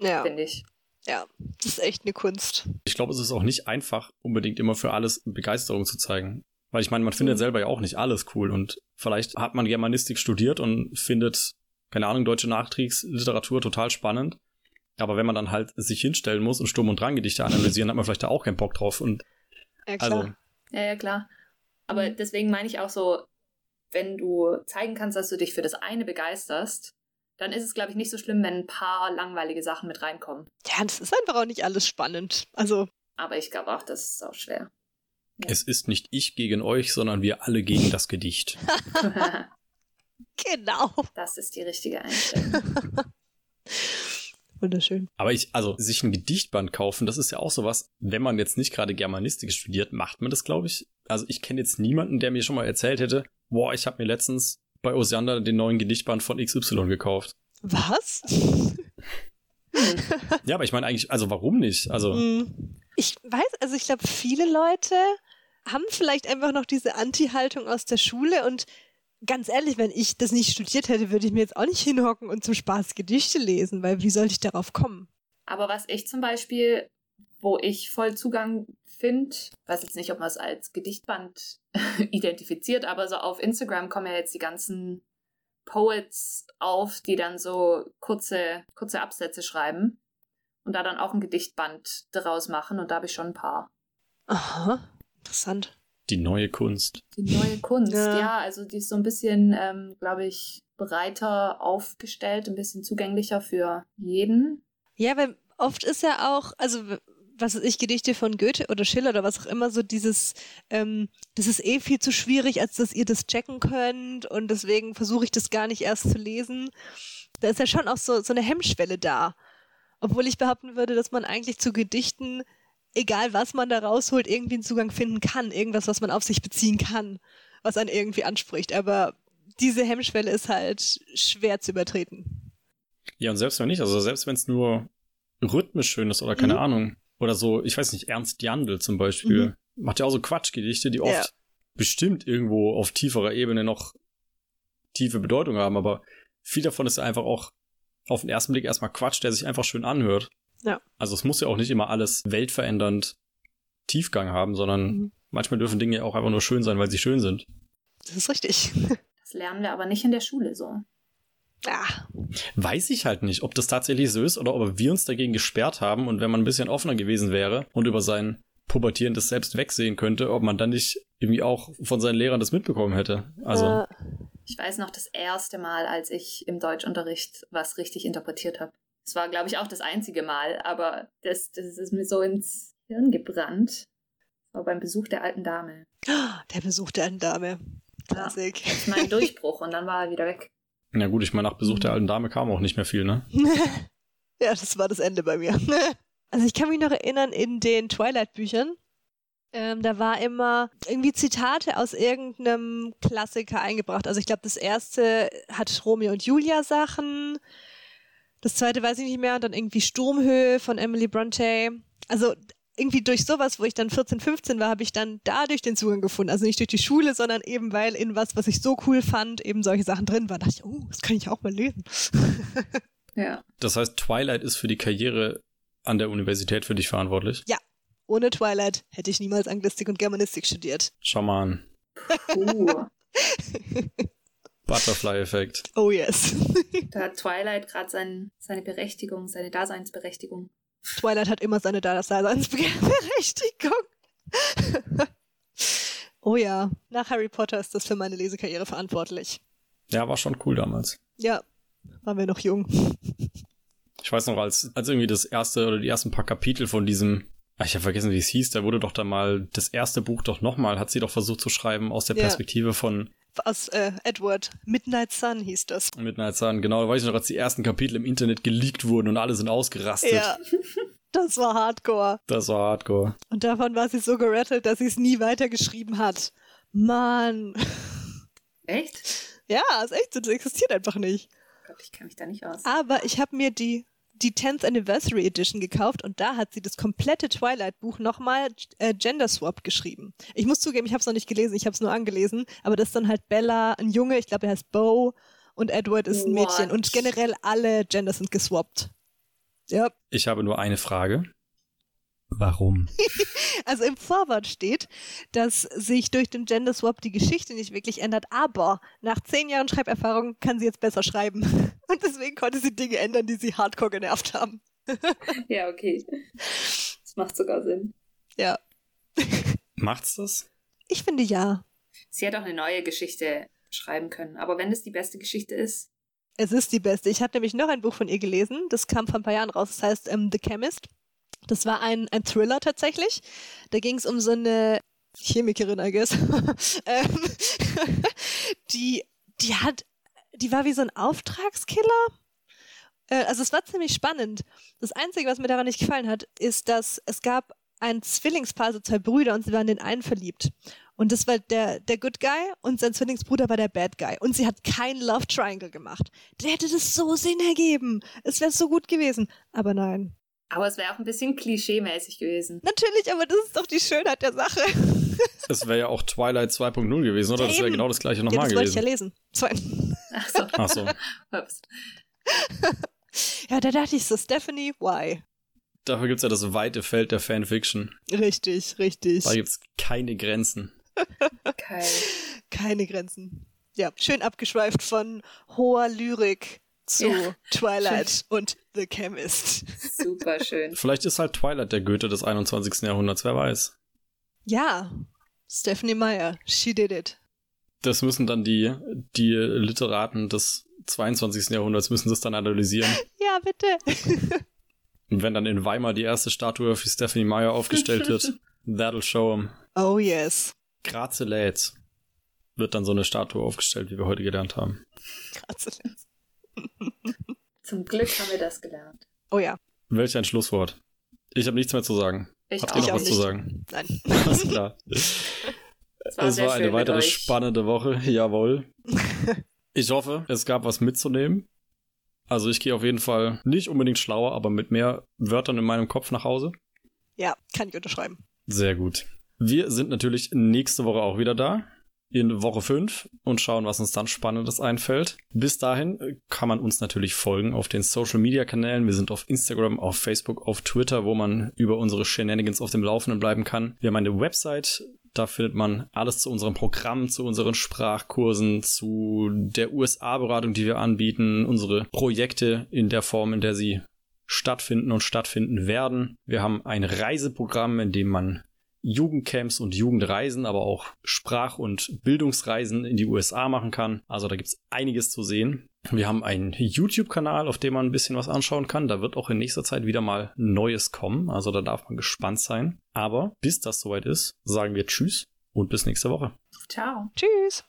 Ja, finde ich. Ja. Das ist echt eine Kunst. Ich glaube, es ist auch nicht einfach, unbedingt immer für alles Begeisterung zu zeigen. Weil ich meine, man findet Mhm. selber ja auch nicht alles cool. Und vielleicht hat man Germanistik studiert und findet, keine Ahnung, deutsche Nachkriegsliteratur total spannend. Aber wenn man dann halt sich hinstellen muss und Sturm- und Drang-Gedichte analysieren, hat man vielleicht da auch keinen Bock drauf. Und Ja, klar. also, Ja, ja, klar. Aber Mhm. deswegen meine ich auch so, wenn du zeigen kannst, dass du dich für das eine begeisterst, dann ist es, glaube ich, nicht so schlimm, wenn ein paar langweilige Sachen mit reinkommen. Ja, das ist einfach auch nicht alles spannend. Also, Aber ich glaube auch, das ist auch schwer. es ist nicht ich gegen euch, sondern wir alle gegen das Gedicht. [laughs] [laughs] genau. das ist die richtige Einstellung. [laughs] Wunderschön. Aber ich, also sich ein Gedichtband kaufen, das ist ja auch sowas, wenn man jetzt nicht gerade Germanistik studiert, macht man das, glaube ich. Also ich kenne jetzt niemanden, der mir schon mal erzählt hätte, boah, ich habe mir letztens bei Osiander den neuen Gedichtband von XY gekauft. Was? Ja, aber ich meine eigentlich, also warum nicht? Also Hm. Ich weiß, also ich glaube, viele Leute haben vielleicht einfach noch diese Anti-Haltung aus der Schule und ganz ehrlich, wenn ich das nicht studiert hätte, würde ich mir jetzt auch nicht hinhocken und zum Spaß Gedichte lesen, weil wie sollte ich darauf kommen? Aber was ich zum Beispiel, wo ich voll Zugang finde, weiß jetzt nicht, ob man es als Gedichtband [laughs] identifiziert, aber so auf Instagram kommen ja jetzt die ganzen Poets auf, die dann so kurze, kurze Absätze schreiben und da dann auch ein Gedichtband daraus machen und da habe ich schon ein paar. Aha, interessant. Die neue Kunst. Die neue Kunst, Ja. ja. also die ist so ein bisschen, ähm, glaube ich, breiter aufgestellt, ein bisschen zugänglicher für jeden. Ja, weil oft ist ja auch, also was weiß ich, Gedichte von Goethe oder Schiller oder was auch immer, so dieses, ähm, das ist eh viel zu schwierig, als dass ihr das checken könnt und deswegen versuche ich das gar nicht erst zu lesen. Da ist ja schon auch so, so eine Hemmschwelle da. Obwohl ich behaupten würde, dass man eigentlich zu Gedichten, egal was man da rausholt, irgendwie einen Zugang finden kann. Irgendwas, was man auf sich beziehen kann, was einen irgendwie anspricht. Aber diese Hemmschwelle ist halt schwer zu übertreten. Ja, und selbst wenn nicht, also selbst wenn es nur rhythmisch schön ist oder keine Mhm. Ahnung. Oder so, ich weiß nicht, Ernst Jandl zum Beispiel. Macht ja auch so Quatschgedichte, die oft Ja. bestimmt irgendwo auf tieferer Ebene noch tiefe Bedeutung haben, aber viel davon ist ja einfach auch auf den ersten Blick erstmal Quatsch, der sich einfach schön anhört. Ja. Also es muss ja auch nicht immer alles weltverändernd Tiefgang haben, sondern Mhm. manchmal dürfen Dinge auch einfach nur schön sein, weil sie schön sind. Das ist richtig. Das lernen wir aber nicht in der Schule so. Ah, Weiß ich halt nicht, ob das tatsächlich so ist oder ob wir uns dagegen gesperrt haben und wenn man ein bisschen offener gewesen wäre und über sein pubertierendes Selbst wegsehen könnte, ob man dann nicht irgendwie auch von seinen Lehrern das mitbekommen hätte. Also, äh, Ich weiß noch das erste Mal, als ich im Deutschunterricht was richtig interpretiert habe. Es war, glaube ich, auch das einzige Mal, aber das, das ist mir so ins Hirn gebrannt. War beim Besuch der alten Dame. der Besuch der alten Dame. Klassik. Das ist mein [laughs] Durchbruch und dann war er wieder weg. Na gut, ich meine, nach Besuch der alten Dame kam auch nicht mehr viel, ne? [laughs] ja, das war das Ende bei mir. [laughs] also ich kann mich noch erinnern, in den Twilight-Büchern, ähm, da war immer irgendwie Zitate aus irgendeinem Klassiker eingebracht. Also ich glaube, das erste hat Romeo und Julia Sachen. Das zweite weiß ich nicht mehr. Und dann irgendwie Sturmhöhe von Emily Bronte. Also irgendwie durch sowas, wo ich dann 14, 15 war, habe ich dann dadurch den Zugang gefunden. Also nicht durch die Schule, sondern eben weil in was, was ich so cool fand, eben solche Sachen drin waren. Da dachte ich, oh, das kann ich auch mal lesen. [laughs] Ja. Das heißt, Twilight ist für die Karriere an der Universität für dich verantwortlich. Ohne Twilight hätte ich niemals Anglistik und Germanistik studiert. Schau mal an. Uh, [laughs] Butterfly-Effekt. Oh yes. [laughs] da hat Twilight gerade sein, seine Berechtigung, seine Daseinsberechtigung. Twilight hat immer seine Daseinsberechtigung. oh ja, nach Harry Potter ist das für meine Lesekarriere verantwortlich. Ja, war schon cool damals. Ja, waren wir noch jung. Ich weiß noch, als, als irgendwie das erste oder die ersten paar Kapitel von diesem, ah, ich habe vergessen, wie es hieß, da wurde doch da mal das erste Buch doch nochmal, hat sie doch versucht zu schreiben aus der Ja. Perspektive von Aus äh, Edward. Midnight Sun hieß das. Midnight Sun. Genau, da weiß ich noch, als die ersten Kapitel im Internet geleakt wurden und alle sind ausgerastet. Ja. Das war Hardcore. Das war hardcore. Und davon war sie so gerettelt, dass sie es nie weitergeschrieben hat. Mann. Echt? Ja, ist echt so, das existiert einfach nicht. Gott, ich kenne mich da nicht aus. Aber ich habe mir die, die 10th Anniversary Edition gekauft und da hat sie das komplette Twilight-Buch nochmal äh, Gender Swap geschrieben. Ich muss zugeben, ich habe es noch nicht gelesen, ich habe es nur angelesen, aber das ist dann halt Bella, ein Junge, ich glaube, er heißt Bo und Edward ist ein Mädchen What? und generell alle Gender sind geswappt. Ja, Ich habe nur eine Frage. Warum? [laughs] also im Vorwort steht, dass sich durch den Gender Swap die Geschichte nicht wirklich ändert, aber nach zehn Jahren Schreiberfahrung kann sie jetzt besser schreiben. [laughs] Und deswegen konnte sie Dinge ändern, die sie hardcore genervt haben. [laughs] Ja, okay. Das macht sogar Sinn. Ja, Macht's das? ich finde ja. Sie hätte auch eine neue Geschichte schreiben können. Aber wenn das die beste Geschichte ist, Es ist die beste. Ich habe nämlich noch ein Buch von ihr gelesen. Das kam vor ein paar Jahren raus. Das heißt ähm, The Chemist. Das war ein, ein Thriller tatsächlich. Da ging es um so eine Chemikerin, I guess. [laughs] ähm, [laughs] die, die hat, die war wie so ein Auftragskiller. Äh, also es war ziemlich spannend. Das Einzige, was mir daran nicht gefallen hat, ist, dass es gab ein Zwillingspaar, so zwei Brüder, und sie waren den einen verliebt. Und das war der, der Good Guy und sein Zwillingsbruder war der Bad Guy. Und sie hat kein Love Triangle gemacht. Der hätte das so Sinn ergeben. Es wäre so gut gewesen. Aber nein. Aber es wäre auch ein bisschen klischee-mäßig gewesen. Natürlich, aber das ist doch die Schönheit der Sache. [laughs] Es wäre ja auch Twilight 2.0 gewesen, oder? Ja, Das wäre genau das gleiche Ja, nochmal das wollte ich ja gewesen. lesen. Zwei. Ach so. Ach so. Ups. [laughs] Ja, da dachte ich so, Stephanie, why? Dafür gibt's ja das weite Feld der Fanfiction. Richtig, richtig. Da gibt's keine Grenzen. Geil. Keine Grenzen. Ja, schön abgeschweift von hoher Lyrik zu Ja, Twilight und The Chemist. Super schön. Vielleicht ist halt Twilight der Goethe des 21. Jahrhunderts, wer weiß. Ja, Stephanie Meyer, she did it. Das müssen dann die, die Literaten des 22. Jahrhunderts müssen das dann analysieren. [laughs] Ja, bitte. [laughs] Und wenn dann in Weimar die erste Statue für Stephanie Meyer aufgestellt wird, [laughs] that'll show 'em. Oh yes. Graze lädt. Wird dann so eine Statue aufgestellt, wie wir heute gelernt haben. Grazilens. [laughs] Zum Glück haben wir das gelernt. Oh ja, Welch ein Schlusswort. Ich habe nichts mehr zu sagen. Ich Habt auch ihr noch auch was zu nicht. sagen? nein. [laughs] Alles klar. [laughs] Es war es war eine weitere spannende Woche, jawohl. Ich hoffe, es gab was mitzunehmen. Also ich gehe auf jeden Fall nicht unbedingt schlauer, aber mit mehr Wörtern in meinem Kopf nach Hause. Ja, kann ich unterschreiben. Sehr gut. Wir sind natürlich nächste Woche auch wieder da. In Woche 5 und schauen, was uns dann Spannendes einfällt. Bis dahin kann man uns natürlich folgen auf den Social Media Kanälen. Wir sind auf Instagram, auf Facebook, auf Twitter, wo man über unsere Shenanigans auf dem Laufenden bleiben kann. Wir haben eine Website, da findet man alles zu unserem Programm, zu unseren Sprachkursen, zu der USA-Beratung, die wir anbieten, unsere Projekte in der Form, in der sie stattfinden und stattfinden werden. Wir haben ein Reiseprogramm, in dem man Jugendcamps und Jugendreisen, aber auch Sprach- und Bildungsreisen in die USA machen kann. Also da gibt's einiges zu sehen. Wir haben einen YouTube-Kanal, auf dem man ein bisschen was anschauen kann. Da wird auch in nächster Zeit wieder mal Neues kommen. Also da darf man gespannt sein. Aber bis das soweit ist, sagen wir Tschüss und bis nächste Woche. Ciao. Tschüss.